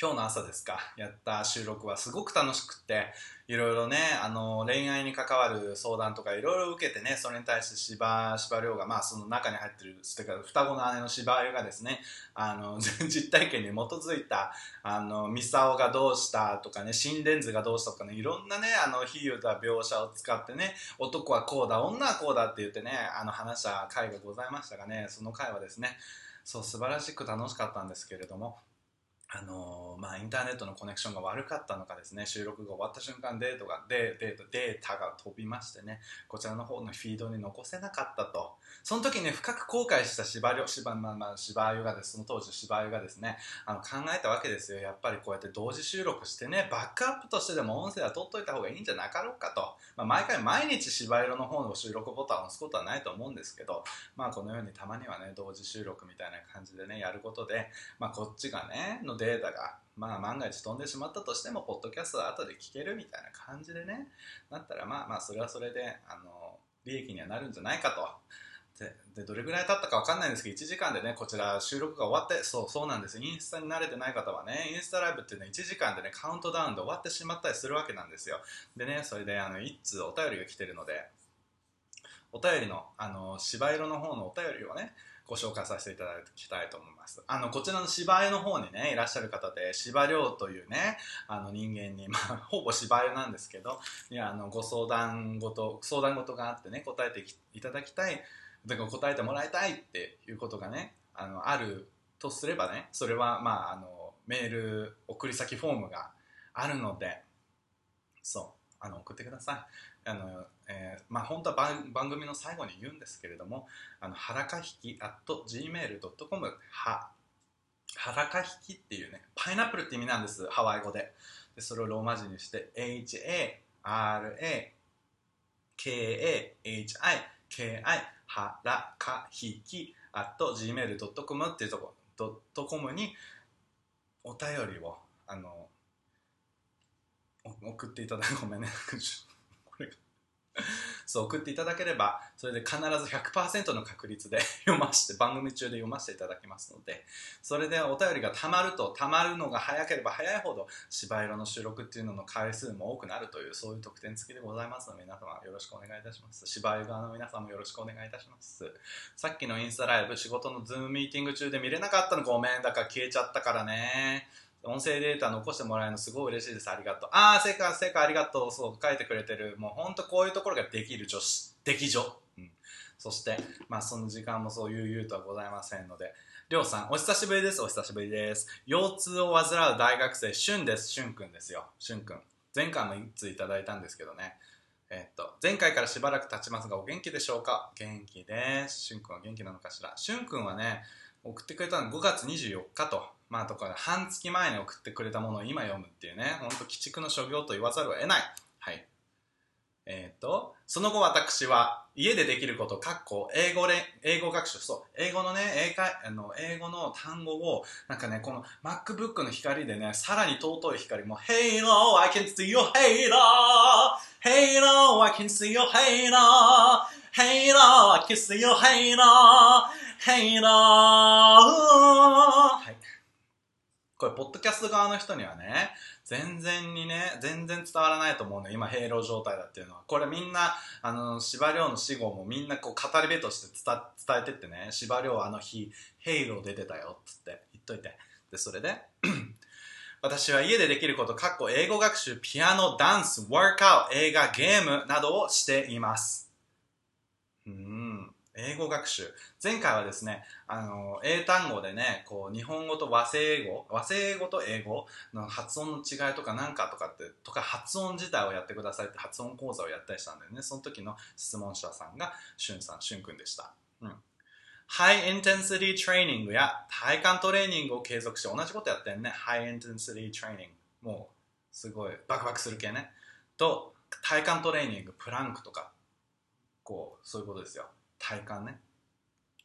今日の朝ですか、やった収録はすごく楽しくって、いろいろね、あの、恋愛に関わる相談とかいろいろ受けてね、それに対して芝、芝涼が、まあその中に入ってる、てか双子の姉の芝湯がですね、あの、実体験に基づいた、あの、ミサオがどうしたとかね、心電図がどうしたとかね、いろんなね、あの、比喩だ描写を使ってね、男はこうだ、女はこうだって言ってね、あの、話した回がございましたがね、その回はですね、そう、素晴らしく楽しかったんですけれども、あのまあ、インターネットのコネクションが悪かったのかですね。収録が終わった瞬間デートがデートデータが飛びましてね。こちらの方のフィードに残せなかったと。その時ね深く後悔した芝良芝まあまあ芝湯がです。その当時芝湯がですね。あの考えたわけですよ。やっぱりこうやって同時収録してねバックアップとしてでも音声は取っといた方がいいんじゃなかろうかと、まあ、毎回毎日芝色の方の収録ボタンを押すことはないと思うんですけど。まあこのようにたまにはね同時収録みたいな感じでねやることで。まあこっちがねのデデータがまあ万が一飛んでしまったとしてもポッドキャストは後で聞けるみたいな感じでね。なったらまあまあそれはそれであの利益にはなるんじゃないかと。ででどれぐらい経ったか分かんないんですけど1時間でねこちら収録が終わってそうそうなんですインスタに慣れてない方はねインスタライブっていうのは1時間でねカウントダウンで終わってしまったりするわけなんですよ。でねそれであの1通お便りが来てるのでお便りのあの芝色の方のお便りをねご紹介させていただきたいと思います。あのこちらの芝居の方にねいらっしゃる方で芝涼というねあの人間に、まあ、ほぼ芝居なんですけどいやあのご相談事相談事があってね答えていただきたいだから答えてもらいたいっていうことがねあのあるとすればねそれはまああのメール送り先フォームがあるのでそうあの送ってください。あの、えーまあ本当は番番組の最後に言うんですけれどもあのはらかひき at gmail.com ははらかひきっていうねパイナップルって意味なんですハワイ語で。でそれをローマ字にして HARAKAHIKI はらかひき at gmail.com っていうとこドットコムにお便りをあの送っていただく。ごめんね。そう送っていただければそれで必ず100%の確率で 読まして番組中で読ませていただきますのでそれでお便りがたまるとたまるのが早ければ早いほど芝色の収録っていうのの回数も多くなるというそういう特典付きでございますので皆様よろしくお願いいたします。芝居側の皆さんもよろしくお願いいたします。さっきのインスタライブ仕事のズームミーティング中で見れなかったのごめんだから消えちゃったからね。音声データ残してもらえるのすごい嬉しいです。ありがとう。ああ、成果、成果ありがとう。そう、書いてくれてる。もう本当こういうところができる女子。でき女。うん。そして、まあその時間もそう悠々とはございませんので。りょうさん、お久しぶりです。お久しぶりです。腰痛を患う大学生、しゅんです。しゅんくんですよ。しゅんくん。前回も一通いただいたんですけどね。えっと、前回からしばらく経ちますが、お元気でしょうか？元気です。しゅんくんは元気なのかしら？しゅんくんはね、送ってくれたの5月24日と、まあとか半月前に送ってくれたものを今読むっていうね、ほんと鬼畜の所業と言わざるを得ない。はい。えっ、と、その後私は家でできること、かっこ英語れ、英語学習、そう、英語のね、英会、あの、英語の単語を、なんかね、この MacBook の光でね、さらに尊い光も、Halo, I can see your halo! Halo, I can see your halo! Halo, I can see your halo! Halo! はい。これ、ポッドキャスト側の人にはね、全然にね、全然伝わらないと思うね。今、ヘイロー状態だっていうのは。これみんな、あの、芝涼の死後もみんなこう語り部として伝伝えてってね、芝涼あの日、ヘイロー出てたよ、つって言っといて。で、それで、私は家でできること、かっこ英語学習、ピアノ、ダンス、ワークアウト、映画、ゲームなどをしています。うん。英語学習。前回はですね、あの、英単語でね、こう、日本語と和製英語、和製英語と英語の発音の違いとかなんかとかって、とか発音自体をやってくださいって発音講座をやったりしたんだよね。その時の質問者さんが、しゅんさん、しゅんくんでした。うん。ハイインテンシティトレーニングや体幹トレーニングを継続して同じことやってんね。ハイインテンシティトレーニング。もう、すごい、バクバクする系ね。と、体幹トレーニング、プランクとか、こう、そういうことですよ。体幹ね。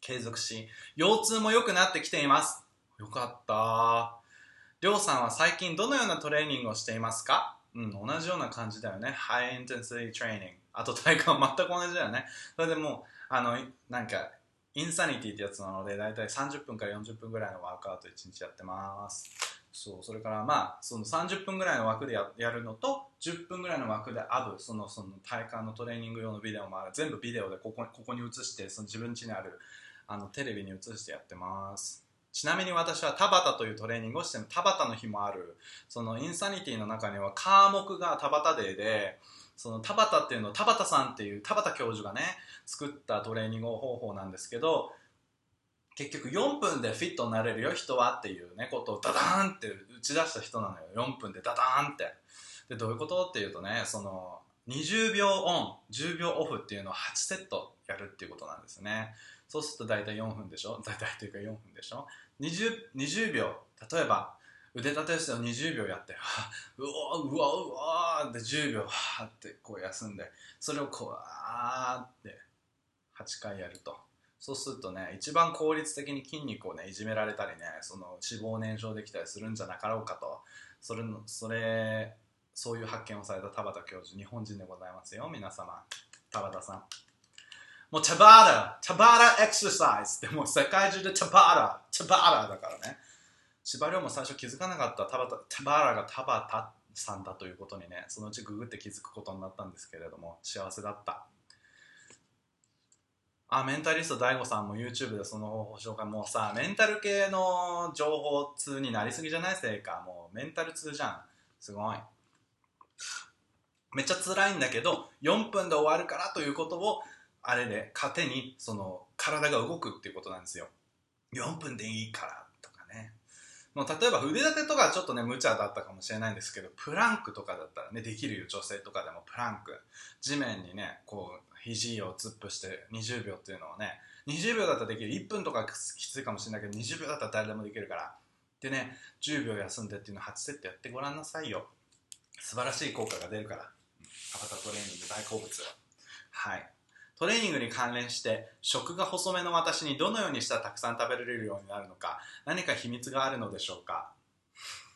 継続し、腰痛も良くなってきています。よかった。りょうさんは最近どのようなトレーニングをしていますか？うん、同じような感じだよね。ハイインテンシティトレーニング。あと体幹全く同じだよね。それでもう、あの、なんか、インサニティってやつなので、だいたい30分から40分ぐらいのワークアウト1日やってます。そうそれからまあその30分ぐらいの枠でややるのと10分ぐらいの枠でアブそのその体幹のトレーニング用のビデオもある。全部ビデオでここここに映してその自分家にあるあのテレビに映してやってます。ちなみに私は田畑というトレーニングをしても田畑の日もある。そのインサニティの中には科目が田畑デーでその田畑っていうのを田畑さんっていう田畑教授がね作ったトレーニング方法なんですけど結局4分でフィットになれるよ人はっていうねことをダダーンって打ち出した人なのよ。4分でダダーンって。でどういうことっていうとねその20秒オン10秒オフっていうのを8セットやるっていうことなんですね。そうすると大体4分でしょ？大体というか4分でしょ？20, 20秒。例えば腕立て伏せを20秒やって うわうわうわって10秒はってこう休んでそれをこうあーって8回やると。そうするとね一番効率的に筋肉をねいじめられたりねその脂肪燃焼できたりするんじゃなかろうかと。それのそれそういう発見をされた田畑教授日本人でございますよ。皆様。田畑さん。もうタバーラタバーラエクササイズってもう世界中でタバーラタバーラだからね。司馬遼も最初気づかなかった田畑タバーラが田畑さんだということにねそのうちググって気づくことになったんですけれども幸せだった。あ、メンタリスト DAIGO さんも YouTube でその方法紹介。もうさ、メンタル系の情報通になりすぎじゃない？せいか。もうメンタル通じゃん。すごい。めっちゃ辛いんだけど、4分で終わるからということを、あれで糧に、その、体が動くっていうことなんですよ。4分でいいからとかね。もう例えば腕立てとかちょっとね、無茶だったかもしれないんですけど、プランクとかだったらね、できるよ、女性とかでもプランク。地面にね、こう、肘を突っ伏して20秒っていうのをね20秒だったらできる。1分とかきついかもしれないけど20秒だったら誰でもできるから。でね10秒休んでっていうのを8セットやってごらんなさいよ。素晴らしい効果が出るから。アバタートレーニング大好物。はい。トレーニングに関連して食が細めの私にどのようにしたらたくさん食べられるようになるのか何か秘密があるのでしょうか？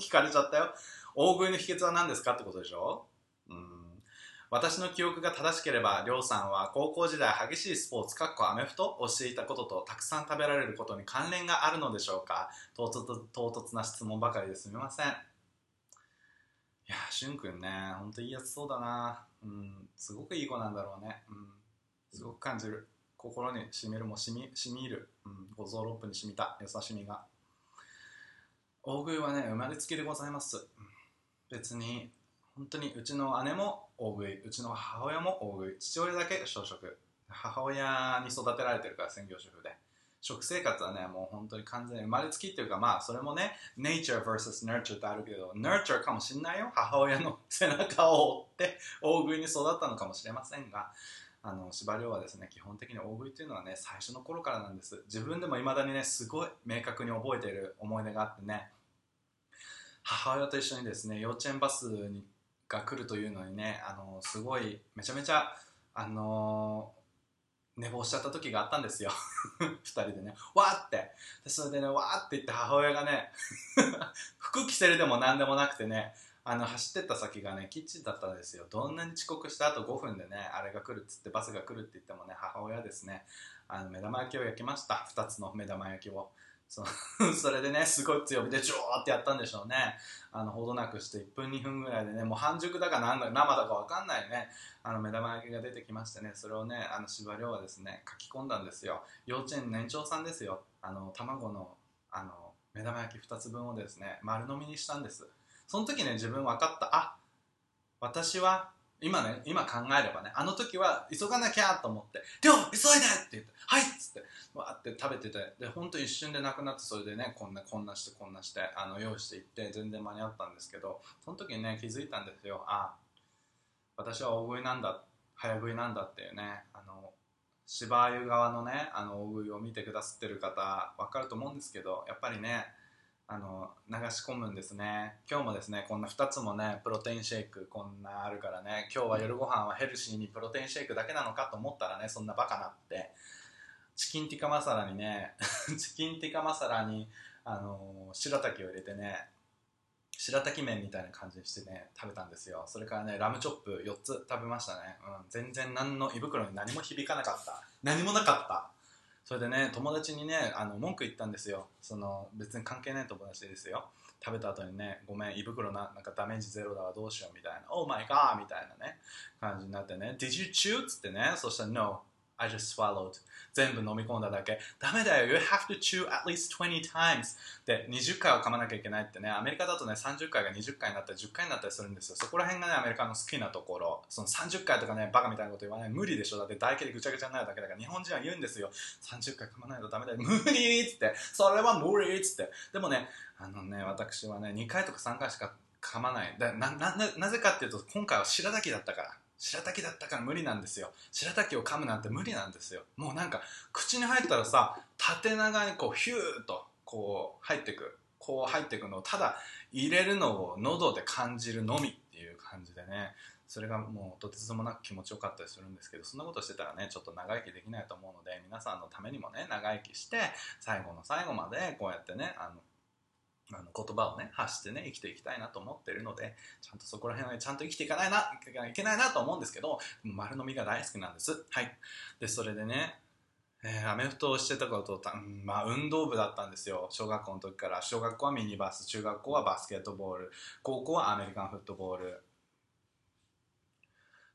聞かれちゃったよ。大食いの秘訣は何ですかってことでしょ？私の記憶が正しければ、りょうさんは高校時代激しいスポーツ、かっこアメフトをしていたこととたくさん食べられることに関連があるのでしょうか唐突唐突な質問ばかりですみません。いやしゅんくんね、ほんといいやつそうだな。うん、すごくいい子なんだろうね。うん、すごく感じる。心にしみるもしみ、しみる。うん、五臓六腑にしみた優しみが。大食いはね、生まれつきでございます。別に本当にうちの姉も大食いうちの母親も大食い父親だけ小食。母親に育てられてるから専業主婦で。食生活はねもう本当に完全に生まれつきっていうかまあそれもね nature vs nurture ってあるけど nurture かもしんないよ。母親の背中を追って大食いに育ったのかもしれませんが。あの司馬遼はですね基本的に大食いっていうのはね最初の頃からなんです。自分でもいまだにねすごい明確に覚えている思い出があってね。母親と一緒にですね幼稚園バスにが来るというのにねあのすごいめちゃめちゃあの寝坊しちゃった時があったんですよ。2人でね。わーって。でそれでねわーって言って母親がね 服着せるでも何でもなくてねあの走ってった先がねキッチンだったんですよ。どんなに遅刻した？後5分でねあれが来るっつってバスが来るって言ってもね母親ですね。あの目玉焼きを焼きました。2つの目玉焼きを。そ それでねすごい強火でジョーってやったんでしょうね。あのほどなくして1分2分ぐらいでねもう半熟だかなんだ生だか分かんないね。あの目玉焼きが出てきましてねそれをねあの司馬遼はですね書き込んだんですよ。幼稚園年長さんですよ。あの卵のあの目玉焼き2つ分をですね丸飲みにしたんです。その時ね自分分かった。あ私は今ね、今考えればね、あの時は急がなきゃと思って、りょう急いでって言って、はいっつって、わーって食べてて、で、ほんと一瞬でなくなって、それでね、こんな、こんなして、こんなして、あの、用意していって、全然間に合ったんですけど、その時にね、気づいたんですよ。あ、私は大食いなんだ、早食いなんだっていうね、あの、芝生側のね、あの、大食いを見てくださってる方、わかると思うんですけど、やっぱりね、あの流し込むんですね。今日もですねこんな2つもねプロテインシェイクこんなあるからね今日は夜ご飯はヘルシーにプロテインシェイクだけなのかと思ったらねそんなバカなってチキンティカマサラにね チキンティカマサラにあの白滝を入れてね白滝麺みたいな感じにしてね食べたんですよ。それからねラムチョップ4つ食べましたね、うん、全然何の胃袋に何も響かなかった。何もなかった。それでね友達にねあの文句言ったんですよ。その別に関係ない友達ですよ。食べた後にねごめん胃袋ななんかダメージゼロだわどうしようみたいな。Oh my god みたいなね感じになってね。Did you chew? っつってね。そしたら No I just swallowed. 全部飲み込んだだけ。ダメだよ。You have to chew at least 20 times. で20回は噛まなきゃいけないってね。アメリカだとね30回が20回になったり10回になったりするんですよ。そこら辺がねアメリカの好きなところ。その30回とかねバカみたいなこと言わない。無理でしょ。だって唾液でぐちゃぐちゃになるだけだから。日本人は言うんですよ。30回噛まないとダメだよ。無理っつって。それは無理っつって。でもねあのね私はね2回とか3回しか噛まない。だななななぜかっていうと今回は白滝だったから。白滝だったから無理なんですよ白滝を噛むなんて無理なんですよもうなんか口に入ったらさ縦長にこうヒューッとこう入ってくこう入ってくのをただ入れるのを喉で感じるのみっていう感じでねそれがもうとてつもなく気持ちよかったりするんですけどそんなことしてたらねちょっと長生きできないと思うので皆さんのためにもね長生きして最後の最後までこうやってねあのあの言葉をね発してね生きていきたいなと思ってるのでちゃんとそこら辺は、ね、ちゃんと生きていかないないけないなと思うんですけど丸飲みが大好きなんです。はい。でそれでねえー、アメフトをしてたことた、まあ、運動部だったんですよ。小学校の時から。小学校はミニバス中学校はバスケットボール高校はアメリカンフットボール。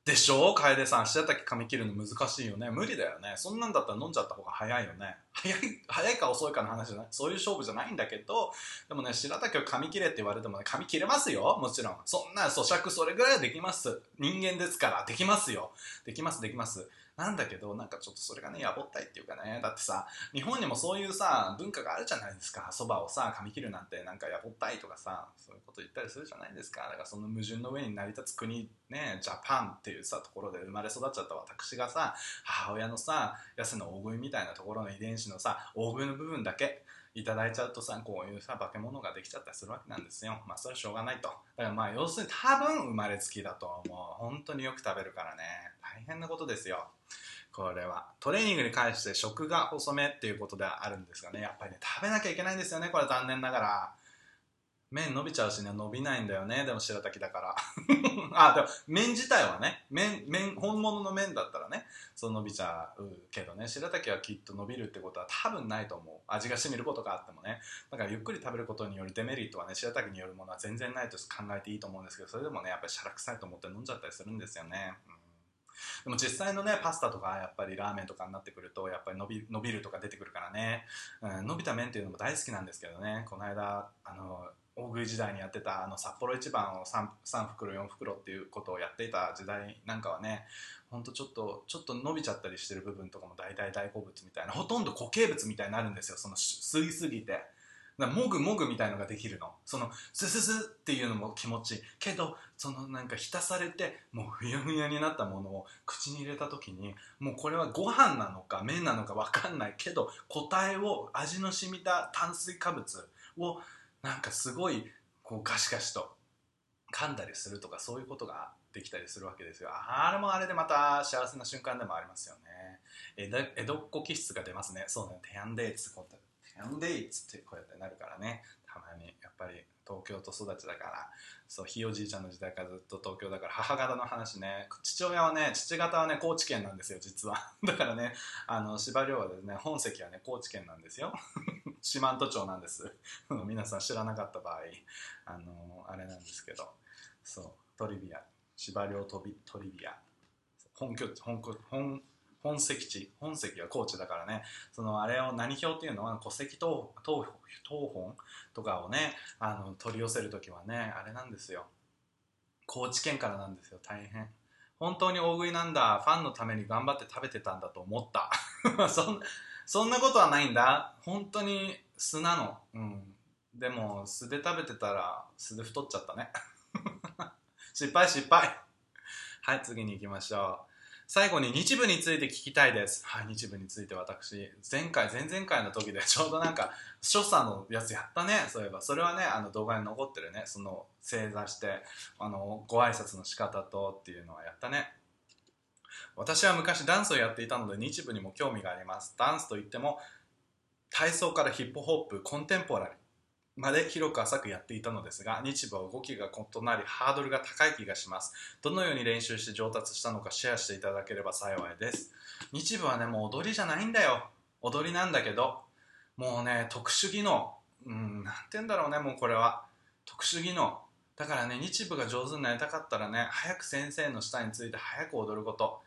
でしょ？楓さん白滝噛み切るの難しいよね。無理だよね。そんなんだったら飲んじゃった方が早いよね。早い早いか遅いかの話じゃない？そういう勝負じゃないんだけどでもね白滝を髪切れって言われてもね髪切れますよ。もちろん。そんな咀嚼それぐらいはできます。人間ですから。できますよ。できますできます。なんだけどなんかちょっとそれがねやぼったいっていうかね。だってさ日本にもそういうさ文化があるじゃないですか。そばをさ噛み切るなんてなんかやぼったいとかさそういうこと言ったりするじゃないですか。だからその矛盾の上に成り立つ国ねジャパンっていうさところで生まれ育っちゃった私がさ母親のさ安の大食いみたいなところの遺伝子のさ大食いの部分だけ。いただいちゃうとさこういうさ化け物ができちゃったりするわけなんですよ。まあそれはしょうがないと。だからまあ要するに多分生まれつきだと思う。本当によく食べるからね。大変なことですよ。これは。トレーニングに関して食が細めっていうことではあるんですがね。やっぱりね食べなきゃいけないんですよねこれ残念ながら。麺伸びちゃうしね伸びないんだよね。でも白滝だから。あでも麺自体はね麺麺本物の麺だったらねそう伸びちゃうけどね。白滝はきっと伸びるってことは多分ないと思う。味がしみることがあってもね。だからゆっくり食べることによるデメリットはね白滝によるものは全然ないと考えていいと思うんですけどそれでもねやっぱりしゃらくさいと思って飲んじゃったりするんですよね、うん。でも実際のねパスタとかやっぱりラーメンとかになってくるとやっぱり伸び伸びるとか出てくるからね、うん、伸びた麺っていうのも大好きなんですけどね。この間あの大食い時代にやってたあの札幌一番を 3, 3袋4袋っていうことをやっていた時代なんかはねほんとちょっとちょっと伸びちゃったりしてる部分とかも大体大好物みたいなほとんど固形物みたいになるんですよ。その吸いすぎて。もぐもぐみたいのができるの。そのスススっていうのも気持ちいい。けどそのなんか浸されてもうふやふやになったものを口に入れた時にもうこれはご飯なのか麺なのか分かんないけど答えを味の染みた炭水化物をなんかすごいこうガシガシと噛んだりするとかそういうことができたりするわけですよ。あれもあれでまた幸せな瞬間でもありますよね。江戸っ子気質が出ますね。そうね。テアンデイツテアンデイツってこうやってなるからね。たまにやっぱり東京と育ちだからそうひいおじいちゃんの時代からずっと東京だから母方の話ね。父親はね父方はね高知県なんですよ実は。だからねあの司馬遼はですね本籍はね高知県なんですよ。四万十町なんです。皆さん知らなかった場合あのあれなんですけど。そうトリビア。司馬遼トリビア。本拠地本拠本本籍地本籍は高知だからね。そのあれを何表っていうのは戸籍謄本とかをねあの取り寄せる時はねあれなんですよ。高知県からなんですよ。大変。本当に大食いなんだ。ファンのために頑張って食べてたんだと思った。そんそんなことはないんだ。本当に素なの。うん。でも素で食べてたら素で太っちゃったね。失敗失敗。はい次に行きましょう。最後に日部について聞きたいです。はい、日部について私、前回、前々回の時で ちょうどなんか、所作のやつやったね、そういえば。それはね、あの動画に残ってるね、その正座して、あの、ご挨拶の仕方とっていうのはやったね。私は昔ダンスをやっていたので日部にも興味があります。ダンスといっても、体操からヒップホップ、コンテンポラリー、まで広く浅くやっていたのですが日舞は動きが異なりハードルが高い気がします。どのように練習して上達したのかシェアしていただければ幸いです。日舞はねもう踊りじゃないんだよ。踊りなんだけどもうね特殊技能。うんなんて言うんだろうねもうこれは。特殊技能。だからね日舞が上手になりたかったらね早く先生の下について早く踊ること。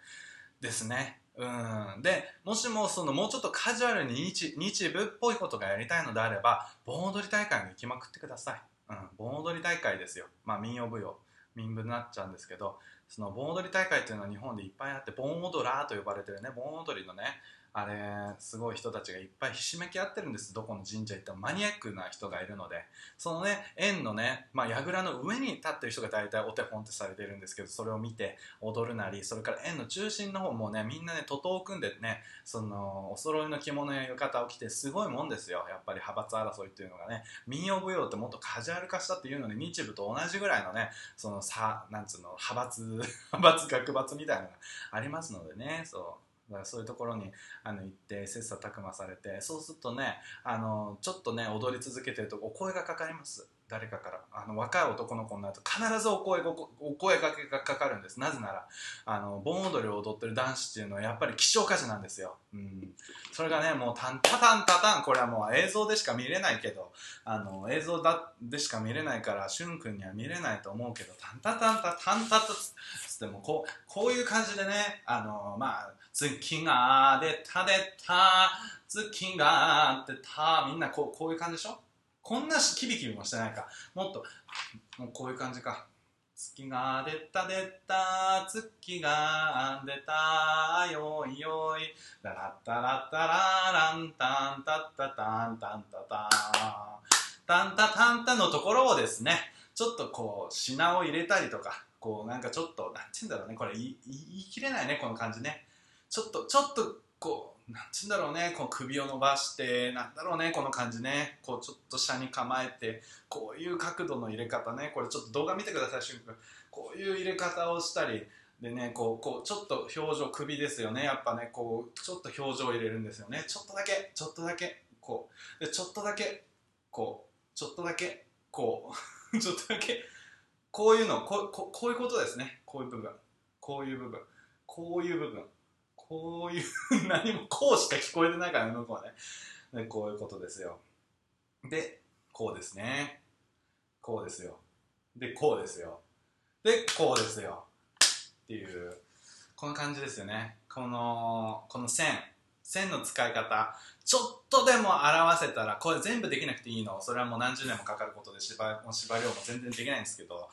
ですね。うん。でもしもそのもうちょっとカジュアルに日日舞っぽいことがやりたいのであれば盆踊り大会に行きまくってください、うん、盆踊り大会ですよ。まあ民謡舞踊。民舞になっちゃうんですけどその盆踊り大会っていうのは日本でいっぱいあって盆踊らーと呼ばれてるね盆踊りのねあれすごい人たちがいっぱいひしめき合ってるんです。どこの神社行ってもマニアックな人がいるので。そのね円のね、まあ、櫓の上に立ってる人が大体お手本ってされてるんですけどそれを見て踊るなりそれから円の中心の方もねみんなね徒党を組んでねそのお揃いの着物や浴衣を着てすごいもんですよ。やっぱり派閥争いっていうのがね。民謡舞踊ってもっとカジュアル化したっていうのに日舞と同じぐらいのねその差なんつうの派閥 派閥学閥みたいなのがありますのでねそう。だからそういうところにあの行って切磋琢磨されてそうするとねあのちょっとね踊り続けてるとお声がかかります。誰かから。あの若い男の子になると必ずお声がお声がけがかかるんです。なぜならあの盆踊りを踊ってる男子っていうのはやっぱり希少価値なんですよ、うん、それがねもうタンタタンタタンこれはもう映像でしか見れないけどあの映像だでしか見れないからしゅんくんには見れないと思うけどタンタタンタタンタタつってもこうこういう感じでねあのまあ月が出た出た月が出たみんなこうこういう感じでしょ？こんなしキビキビもしてないか。もっともうこういう感じか。月が出た出た月が出たよいよい。ララッタラッタラランタンタッタタンタンタタタンタタンタのところをですねちょっとこう品を入れたりとかこうなんかちょっとなんて言うんだろうねこれ言い言い切れないねこの感じねちょっとちょっとこうなんつうんだろうね。こう首を伸ばしてなんだろうね。この感じね。こうちょっと下に構えてこういう角度の入れ方ね。これちょっと動画見てください瞬間こういう入れ方をしたりでねこうこうちょっと表情首ですよね。やっぱねこうちょっと表情を入れるんですよね。ちょっとだけちょっとだけこう。でちょっとだけこうちょっとだけこう。ちょっとだけ。こう いうのこここういうことですね。こういう部分。こういう部分。こういう部分。こういう何もこうしか聞こえてないからね向こうはね。でこういうことですよ。でこうですね。こうですよ。でこうですよ。でこうですよ。っていうこの感じですよね。このこの線。線の使い方ちょっとでも表せたらこれ全部できなくていいの。それはもう何十年もかかることで芝も芝量も全然できないんですけど。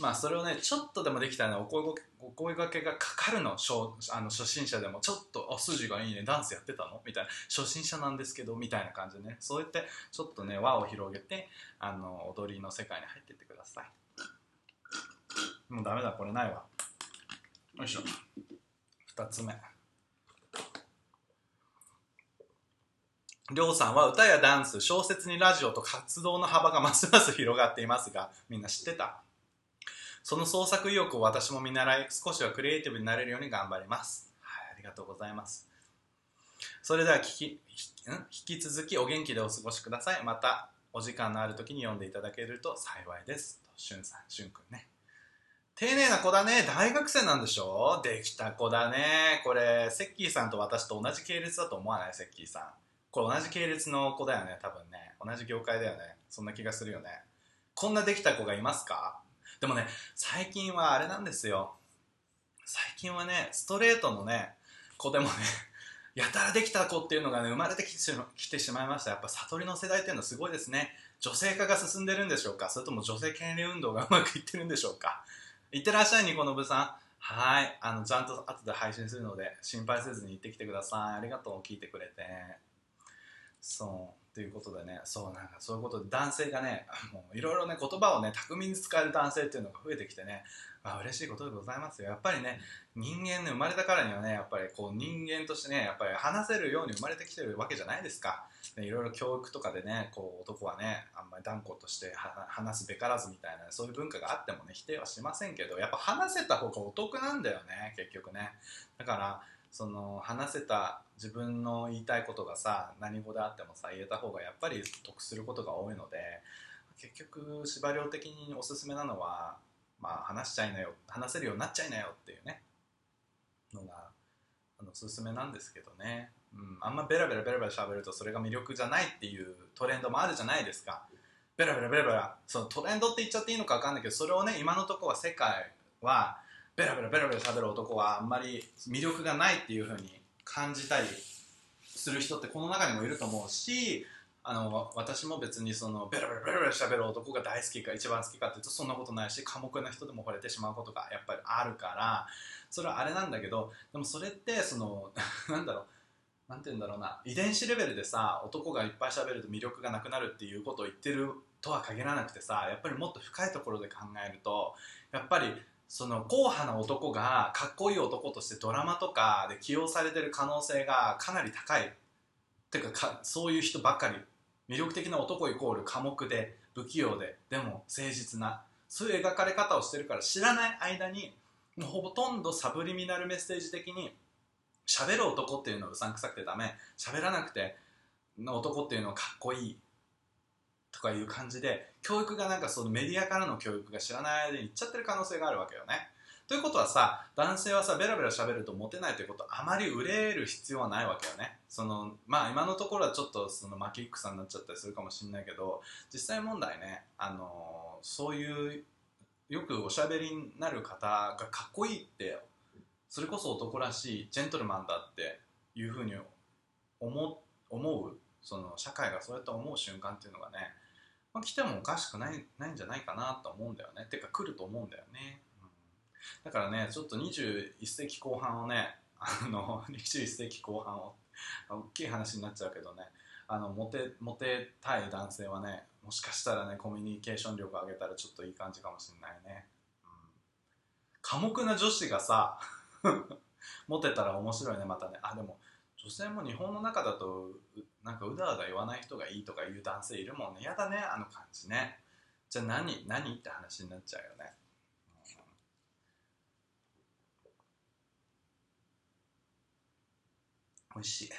まあそれをねちょっとでもできたらお声お声がけがかかるの。初あの初心者でもちょっと「あ筋がいいね。ダンスやってたの?」みたいな「初心者なんですけど」みたいな感じでね。そうやってちょっとね輪を広げてあの踊りの世界に入っていってください。もうダメだこれないわ。よいしょ。2つ目。りょうさんは歌やダンス、小説にラジオと活動の幅がますます広がっていますが、みんな知ってた？その創作意欲を私も見習い、少しはクリエイティブになれるように頑張ります。はい、ありがとうございます。それでは聞き、引き続きお元気でお過ごしください。また、お時間のある時に読んでいただけると幸いです。としゅんさん、しゅんくんね。丁寧な子だね。大学生なんでしょ？できた子だね。これ、セッキーさんと私と同じ系列だと思わない？セッキーさん。これ同じ系列の子だよね、多分ね。同じ業界だよね。そんな気がするよね。こんなできた子がいますか？でもね、最近はあれなんですよ。最近はね、ストレートのね、子でもね、やたらできた子っていうのがね、生まれてきてきてしまいました。やっぱ悟りの世代っていうのはすごいですね。女性化が進んでるんでしょうか？それとも女性権利運動が うまくいってるんでしょうか？いってらっしゃい、ニコノブさん。はい。あの、ちゃんと後で配信するので、心配せずに行ってきてください。ありがとう、聞いてくれて。そう。ということでねそうなんかそういうことで男性がね もういろいろね言葉をね巧みに使える男性っていうのが増えてきてねまあ嬉しいことでございますよやっぱりね人間ね生まれたからにはねやっぱりこう人間としてねやっぱり話せるように生まれてきてるわけじゃないですかいろいろ教育とかでねこう男はねあんまり断固として話すべからずみたいなそういう文化があってもね否定はしませんけどやっぱ話せた方がお得なんだよね結局ねだからその話せた自分の言いたいことがさ何語であってもさ言えた方がやっぱり得することが多いので結局司馬遼的におすすめなのは、まあ、話しちゃいなよ話せるようになっちゃいなよっていうねのがあのおすすめなんですけどね、うん、あんまベラベラベラベラ喋るとそれが魅力じゃないっていうトレンドもあるじゃないですか。ベラベラベラベラそのトレンドって言っちゃっていいのか分かんないけどそれをね今のところは世界はベラベラベラベラ喋る男はあんまり魅力がないっていう風に感じたりする人ってこの中にもいると思うしあの私も別にそのベラベラベラベラ喋る男が大好きか一番好きかっていうとそんなことないし寡黙な人でも惚れてしまうことがやっぱりあるからそれはあれなんだけどでもそれってそのなんだろうなんて言うんだろうな遺伝子レベルでさ男がいっぱい喋ると魅力がなくなるっていうことを言ってるとは限らなくてさやっぱりもっと深いところで考えるとやっぱりその硬派な男がかっこいい男としてドラマとかで起用されてる可能性がかなり高い。っていうかそういう人ばっかり。魅力的な男イコール寡黙で不器用ででも誠実なそういう描かれ方をしてるから知らない間にもうほとんどサブリミナルメッセージ的に喋る男っていうのはうさんくさくてダメ。喋らなくての男っていうのはかっこいい。とかいう感じで教育がなんかそのメディアからの教育が知らない間にいっちゃってる可能性があるわけよね。ということはさ男性はさベラベラ喋るとモテないということあまり売れる必要はないわけよね。そのまあ今のところはちょっとそのマキックさんになっちゃったりするかもしれないけど実際問題ねあのそういうよくおしゃべりになる方がかっこいいってそれこそ男らしいジェントルマンだっていうふうに思思うその社会がそうやって思う瞬間っていうのがね、まあ、来てもおかしくないないんじゃないかなと思うんだよね。てか来ると思うんだよね。うん。だからねちょっと21世紀後半をねあの 21世紀後半を大きい話になっちゃうけどね。あのモテモテたい男性はねもしかしたらねコミュニケーション力上げたらちょっといい感じかもしれないね、うん、寡黙な女子がさ モテたら面白いねまたね。あでも女性も日本の中だとなんかうだうだ言わない人がいいとか言う男性いるもんね。やだねあの感じね。じゃあ何何って話になっちゃうよね。美味しい。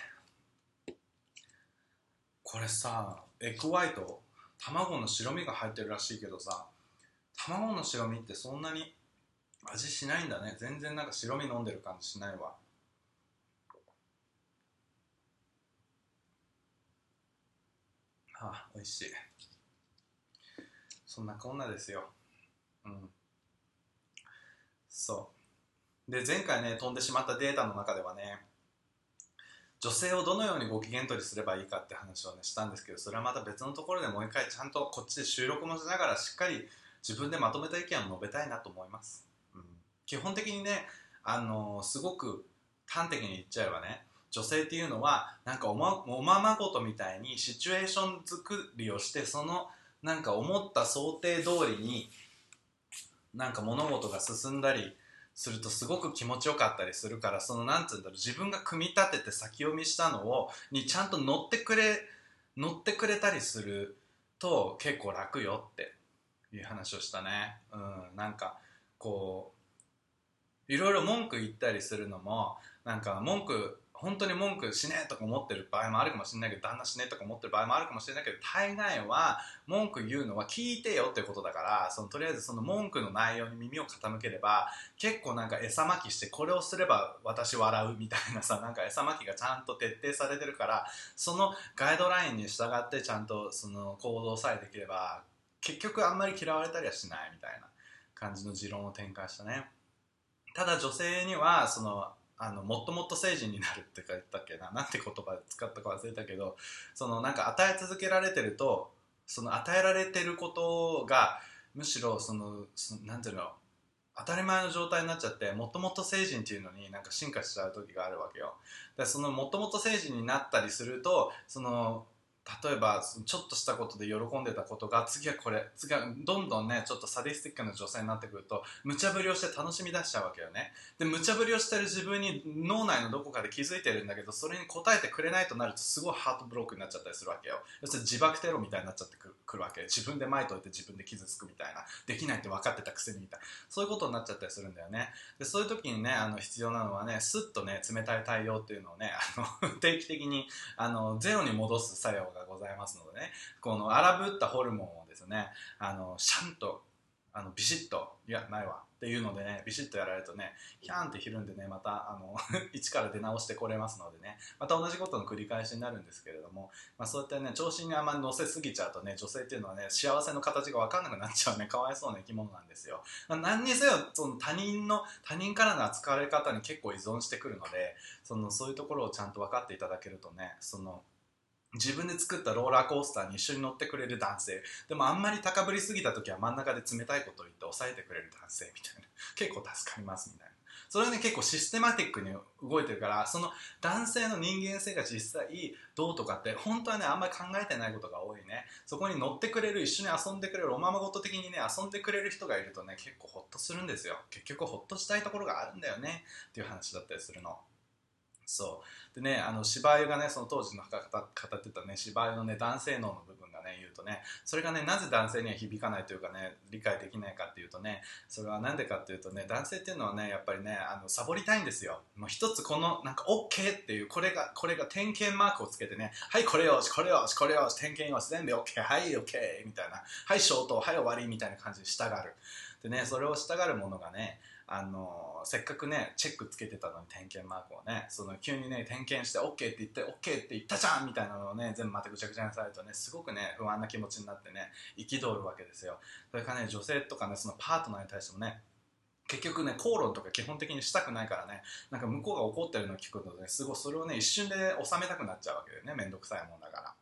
これさエッグホワイト卵の白身が入ってるらしいけどさ卵の白身ってそんなに味しないんだね。全然なんか白身飲んでる感じしないわ。あ美味しい。そんなこんなですよ。うん。そう。で前回ね飛んでしまったデータの中ではね女性をどのようにご機嫌取りすればいいかって話をねしたんですけどそれはまた別のところでもう一回ちゃんとこっちで収録もしながらしっかり自分でまとめた意見を述べたいなと思います、うん、基本的にねあのー、すごく端的に言っちゃえばね女性っていうのはなんかおまおままごとみたいにシチュエーション作りをしてそのなんか思った想定通りになんか物事が進んだりするとすごく気持ちよかったりするからそのなんつうんだろう自分が組み立てて先読みしたのをにちゃんと乗ってくれ乗ってくれたりすると結構楽よっていう話をしたね。うんなんかこういろいろ文句言ったりするのもなんか文句本当に文句しねえとか思ってる場合もあるかもしれないけど旦那しねえとか思ってる場合もあるかもしれないけど大概は文句言うのは聞いてよってことだからそのとりあえずその文句の内容に耳を傾ければ結構なんか餌まきしてこれをすれば私笑うみたいなさ なんか餌まきがちゃんと徹底されてるからそのガイドラインに従ってちゃんとその行動さえできれば結局あんまり嫌われたりはしないみたいな感じの持論を展開したね。ただ女性にはそのあのもっともっと成人になるって言ったっけな？なんて言葉使ったか忘れたけどそのなんか与え続けられてるとその与えられてることがむしろそのなんていうの？当たり前の状態になっちゃってもともと成人っていうのになんか進化しちゃう時があるわけよ。でそのもともと成人になったりするとその例えばちょっとしたことで喜んでたことが次はこれ次はどんどんねちょっとサディスティックな女性になってくると無茶ぶりをして楽しみ出しちゃうわけよね。で無茶ぶりをしてる自分に脳内のどこかで気づいてるんだけどそれに応えてくれないとなるとすごいハートブロックになっちゃったりするわけよ。要するに自爆テロみたいになっちゃってくるわけ自分で前といて自分で傷つくみたいな。できないって分かってたくせにみた。いなそういうことになっちゃったりするんだよね。でそういう時にねあの必要なのはねスッとね冷たい対応っていうのをねあの 定期的にあのゼロに戻す作用がございますのでねこの荒ぶったホルモンをですねあのシャンとあのビシッといやないわっていうのでねビシッとやられるとねヒャーンってひるんでねまたあの 一から出直してこれますのでねまた同じことの繰り返しになるんですけれども、まあ、そうやってね調子にあんまり乗せすぎちゃうとね女性っていうのはね幸せの形が分かんなくなっちゃうねかわいそうな生き物なんですよ。ま何にせよその他人の他人からの扱われ方に結構依存してくるのでそのそういうところをちゃんと分かっていただけるとねその自分で作ったローラーコースターに一緒に乗ってくれる男性。でもあんまり高ぶりすぎた時は真ん中で冷たいことを言って抑えてくれる男性みたいな。結構助かりますみたいな。それはね結構システマティックに動いてるからその男性の人間性が実際どうとかって本当はねあんまり考えてないことが多いね。そこに乗ってくれる一緒に遊んでくれるおままごと的にね遊んでくれる人がいるとね結構ホッとするんですよ。結局ホッとしたいところがあるんだよね。っていう話だったりするの。そう。でねあの芝居がねその当時の方語ってたね芝居のね男性脳の部分がね言うとねそれがねなぜ男性には響かないというかね理解できないかっていうとねそれは何でかっていうとね男性っていうのはねやっぱりねあのサボりたいんですよ。もう一つこのなんか OK っていうこれがこれが点検マークをつけてねはいこれよしこれよしこれよし点検よし全部 OK はい OK みたいな。はい消灯はい終わりみたいな感じで従う。でねそれを従うものがねあのせっかくねチェックつけてたのに点検マークをねその急にね点検して OK って言って OK って言ったじゃんみたいなのをね全部またぐちゃぐちゃにされるとねすごくね不安な気持ちになってね憤るわけですよ。それからね女性とかねそのパートナーに対してもね結局ね口論とか基本的にしたくないからねなんか向こうが怒ってるのを聞くとねすごいそれをね一瞬で収めたくなっちゃうわけでねめんどくさいもんだから。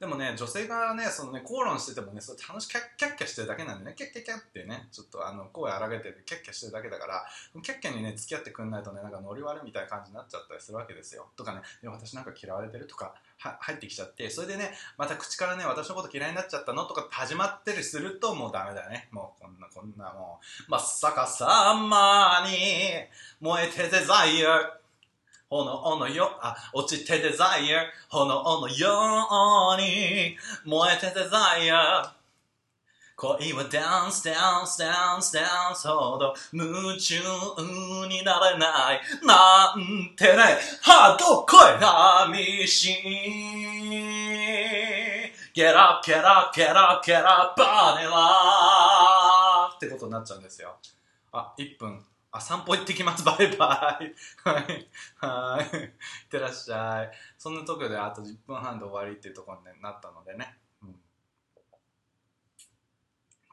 でもね、女性がね、そのね、口論しててもね、それ楽しくキャッキャッキャしてるだけなんでね、キャッキャッキャってね、ちょっとあの、声荒げててキャッキャしてるだけだから、キャッキャにね、付き合ってくんないとね、なんかノリ悪いみたいな感じになっちゃったりするわけですよ。とかね、いや、私なんか嫌われてるとか、は、入ってきちゃって、それでね、また口からね、私のこと嫌いになっちゃったの？とか始まったりするともうダメだよね。もうこんな、こんなもう、まっさかさまに燃えてデザイア炎のよ、あ、落ちてデザイア、炎のように燃えてデザイア。恋はダンスダンスダンスダンスほど夢中になれないなんてね、ハード声寂しい。Get up, get up, get up, get up, バネラってことになっちゃうんですよ。あ、1分。あ、散歩行ってきます。バイバイ。はい。はい。いってらっしゃい。そんなとこであと10分半で終わりっていうところになったのでね。うん、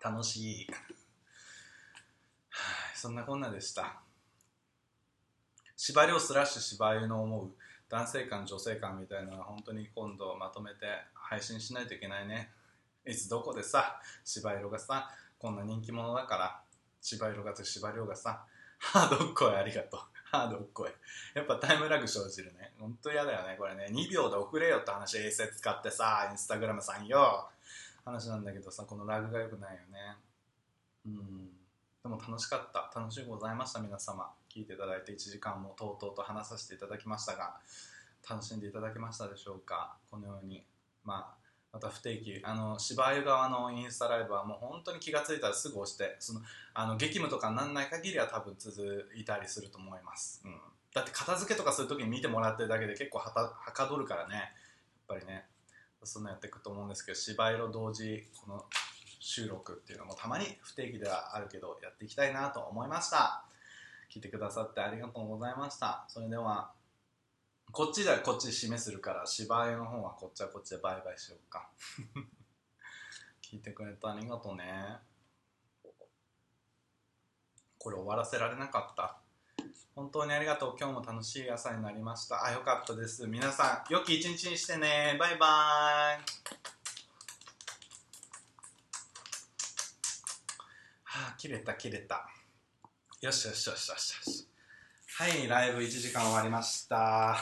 楽しい。はい。そんなこんなでした。縛りをスラッシュ芝居の思う男性感女性感みたいなのは本当に今度まとめて配信しないといけないねいつどこでさ芝色がさこんな人気者だから芝色がと芝色がさハードっこいありがとう。ハードっこい。やっぱタイムラグ生じるね。ほんと嫌だよね。これね、2秒で遅れよって話、衛星使ってさ、インスタグラムさんよ。話なんだけどさ、このラグが良くないよね。うん。でも楽しかった。楽しいございました、皆様。聞いていただいて1時間もとうとうと話させていただきましたが、楽しんでいただけましたでしょうか？このように。まあ、また不定期。あの芝居側のインスタライブはもう本当に気が付いたらすぐ押してそのあの激務とかになんない限りは多分続いたりすると思います、うん、だって片付けとかする時に見てもらってるだけで結構はたはかどるからね。やっぱりね。そんなやっていくと思うんですけど芝居の同時この収録っていうのもたまに不定期ではあるけどやっていきたいなと思いました。聞いてくださってありがとうございました。それではこっちではこっちで締めするから芝居の方はこっちはこっちでバイバイしようか。聞いてくれてありがとうね。これ終わらせられなかった。本当にありがとう。今日も楽しい朝になりました。あよかったです。皆さん良き一日にしてね。バイバイ。はあ切れた切れた。よしよしよしよしよし。はい、ライブ1時間終わりました。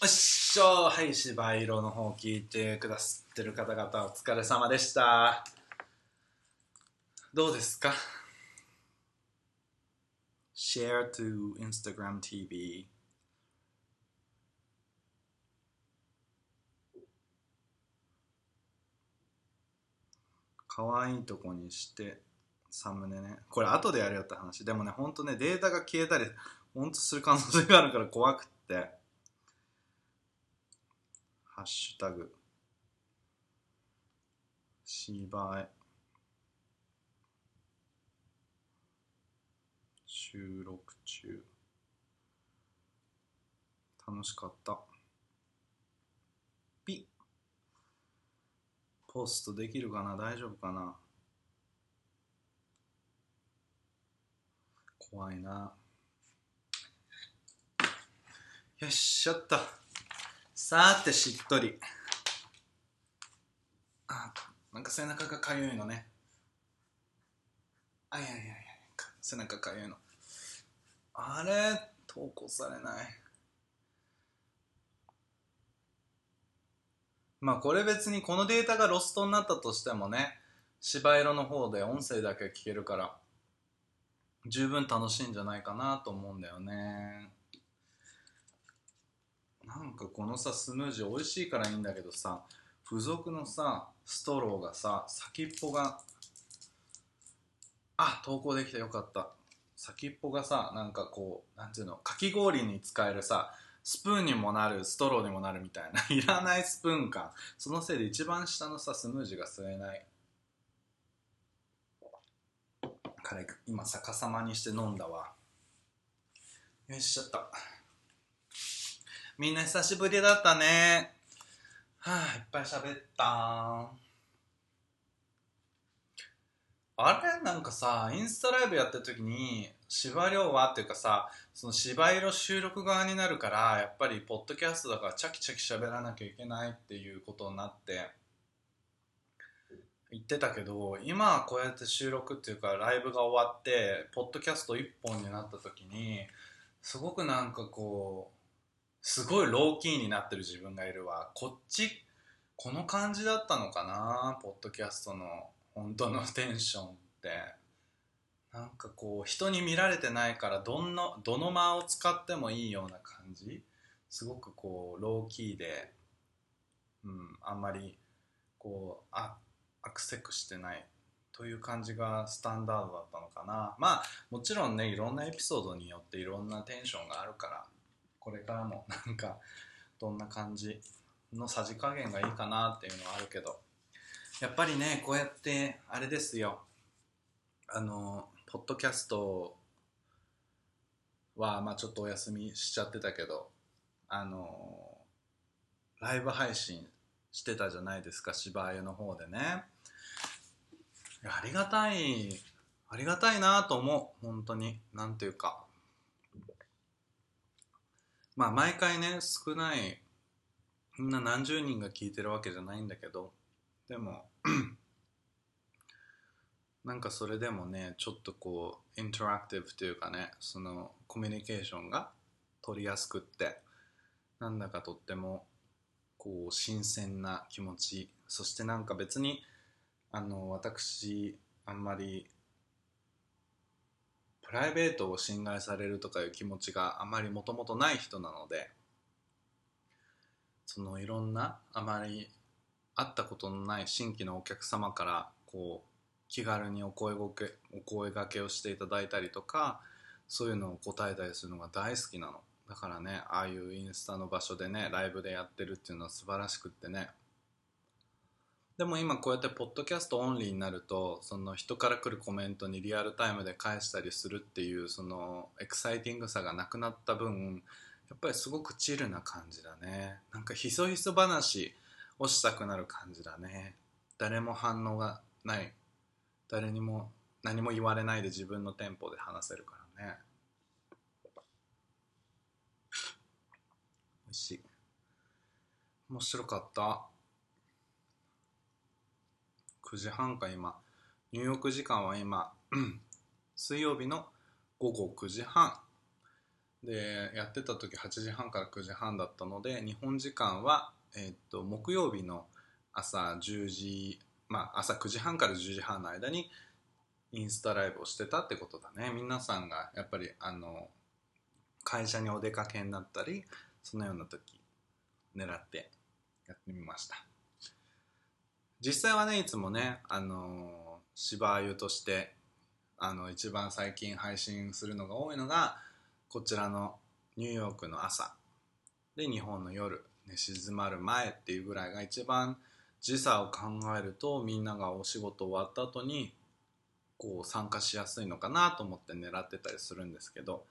よっしょはい、芝色の方聞いてくださってる方々お疲れ様でした。どうですか ?Share to Instagram TV かわいいとこにしてサムネね。これ後でやるよって話。でもね、ほんとね、データが消えたり、ほんとする可能性があるから怖くって。ハッシュタグ。芝居。収録中。楽しかった。ピポストできるかな？大丈夫かな？怖いな。よしやったさーてしっとり。あなんか背中がかゆいのね。あいやいやいや背中かゆいの。あれ投稿されない。まあこれ別にこのデータがロストになったとしてもね芝色の方で音声だけ聞けるから十分楽しいんじゃないかなと思うんだよね。なんかこのさスムージー美味しいからいいんだけどさ付属のさストローがさ先っぽがあ投稿できた。よかった。先っぽがさなんかこうなんていうのかき氷に使えるさスプーンにもなるストローにもなるみたいな いらないスプーン感そのせいで一番下のさスムージーが吸えない。彼今逆さまにして飲んだわ。よしちゃったみんな久しぶりだったね。はあいっぱい喋った。あれ？なんかさインスタライブやってる時に芝涼は？っていうかさその芝色収録側になるからやっぱりポッドキャストだからチャキチャキ喋らなきゃいけないっていうことになって言ってたけど今はこうやって収録っていうかライブが終わってポッドキャスト1本になった時にすごくなんかこうすごいローキーになってる自分がいるわ。こっちこの感じだったのかな？ポッドキャストの本当のテンションって。なんかこう人に見られてないからどんなどの間を使ってもいいような感じ？すごくこうローキーで、うん、あんまりこうあアクセクしてないという感じがスタンダードだったのかな。まあもちろんねいろんなエピソードによっていろんなテンションがあるからこれからも なんかどんな感じのさじ加減がいいかなっていうのはあるけど。やっぱりねこうやってあれですよ。あのポッドキャストはまあちょっとお休みしちゃってたけどあのライブ配信してたじゃないですか芝居の方でね。ありがたいありがたいなと思う本当に。なんていうか。まあ毎回ね少ないみんな何十人が聞いてるわけじゃないんだけどでも なんかそれでもねちょっとこうインタラクティブというかねそのコミュニケーションが取りやすくってなんだかとってもこう新鮮な気持ち。そしてなんか別にあの私あんまりプライベートを侵害されるとかいう気持ちがあまりもともとない人なのでそのいろんなあまり会ったことのない新規のお客様からこう気軽にお声ごけお声がけをしていただいたりとかそういうのを答えたりするのが大好きなの。だからねああいうインスタの場所でねライブでやってるっていうのは素晴らしくってねでも今こうやってポッドキャストオンリーになるとその人から来るコメントにリアルタイムで返したりするっていうそのエクサイティングさがなくなった分やっぱりすごくチルな感じだね。なんかひそひそ話をしたくなる感じだね。誰も反応がない。誰にも何も言われないで自分のテンポで話せるからね。美味しい。面白かった。9時半か今。ニューヨーク時間は今 水曜日の午後9時半。でやってた時8時半から9時半だったので日本時間は、え、っと木曜日の朝10時まあ朝9時半から10時半の間にインスタライブをしてたってことだね。皆さんがやっぱりあの会社にお出かけになったりそのような時狙ってやってみました。実際はねいつもねあの芝居としてあの一番最近配信するのが多いのがこちらのニューヨークの朝。で日本の夜寝静まる前っていうぐらいが一番時差を考えるとみんながお仕事終わった後にこう参加しやすいのかなと思って狙ってたりするんですけど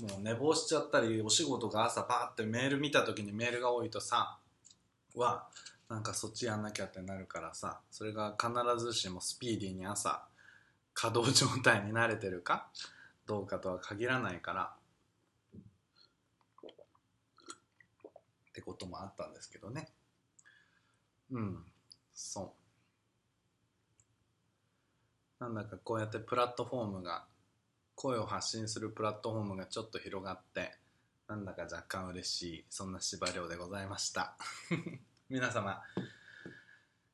もう寝坊しちゃったりお仕事が朝パーってメール見た時にメールが多いとさはなんかそっちやんなきゃってなるからさそれが必ずしもスピーディーに朝稼働状態に慣れてるかどうかとは限らないからってこともあったんですけどね。うんそう。なんだかこうやってプラットフォームが声を発信するプラットフォームがちょっと広がってなんだか若干嬉しいそんな司馬遼でございました。皆様。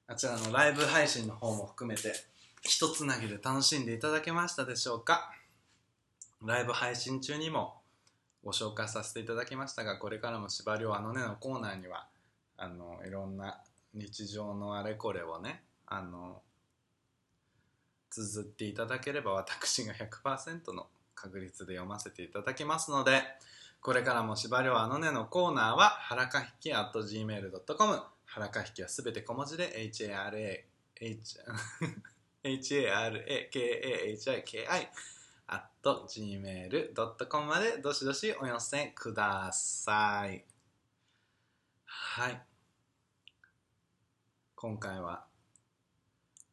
あちらのライブ配信の方も含めて一つなぎで楽しんでいただけましたでしょうか？ライブ配信中にもご紹介させていただきましたがこれからも司馬遼あのねのコーナーにはあのいろんな日常のあれこれをねあの綴っていただければ私が100%の確率で読ませていただきますのでこれからも司馬遼あのねのコーナーははらかひき at gmail.com はらかひきはすべて小文字で HARA H HARAKAHIKI at gmail.com までどしどしお寄せください。はい。今回は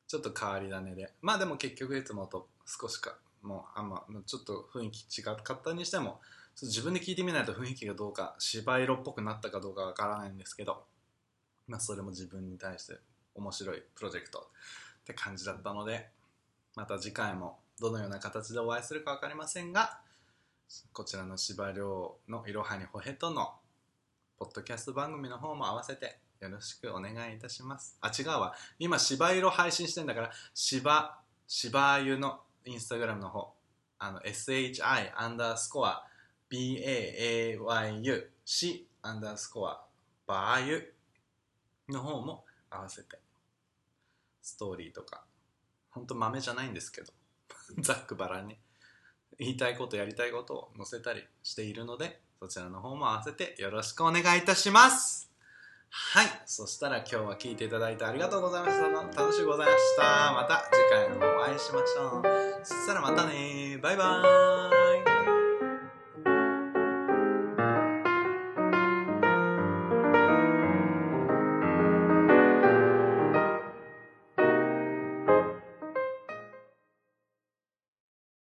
ちょっと変わり種で。まあでも結局いつもと少しかもうあんまちょっと雰囲気違かったにしても自分で聞いてみないと雰囲気がどうか芝色っぽくなったかどうかわからないんですけどまあそれも自分に対して面白いプロジェクトって感じだったのでまた次回もどのような形でお会いするか分かりませんがこちらの司馬遼の「いろはにほへと」のポッドキャスト番組の方も合わせてよろしくお願いいたします。あ違うわ。今芝色配信してんだから芝芝湯のインスタグラムの方あの SHI アンダースコア BAAYU しアンダースコアバーユの方も合わせて。ストーリーとか。ほんと豆じゃないんですけど。ざっくばらんに。言いたいことやりたいことを載せたりしているのでそちらの方も合わせてよろしくお願いいたします。はい。そしたら今日は聞いていただいてありがとうございました。楽しいございました。また次回のお会いしましょう。そしたらまたねバイバーイ。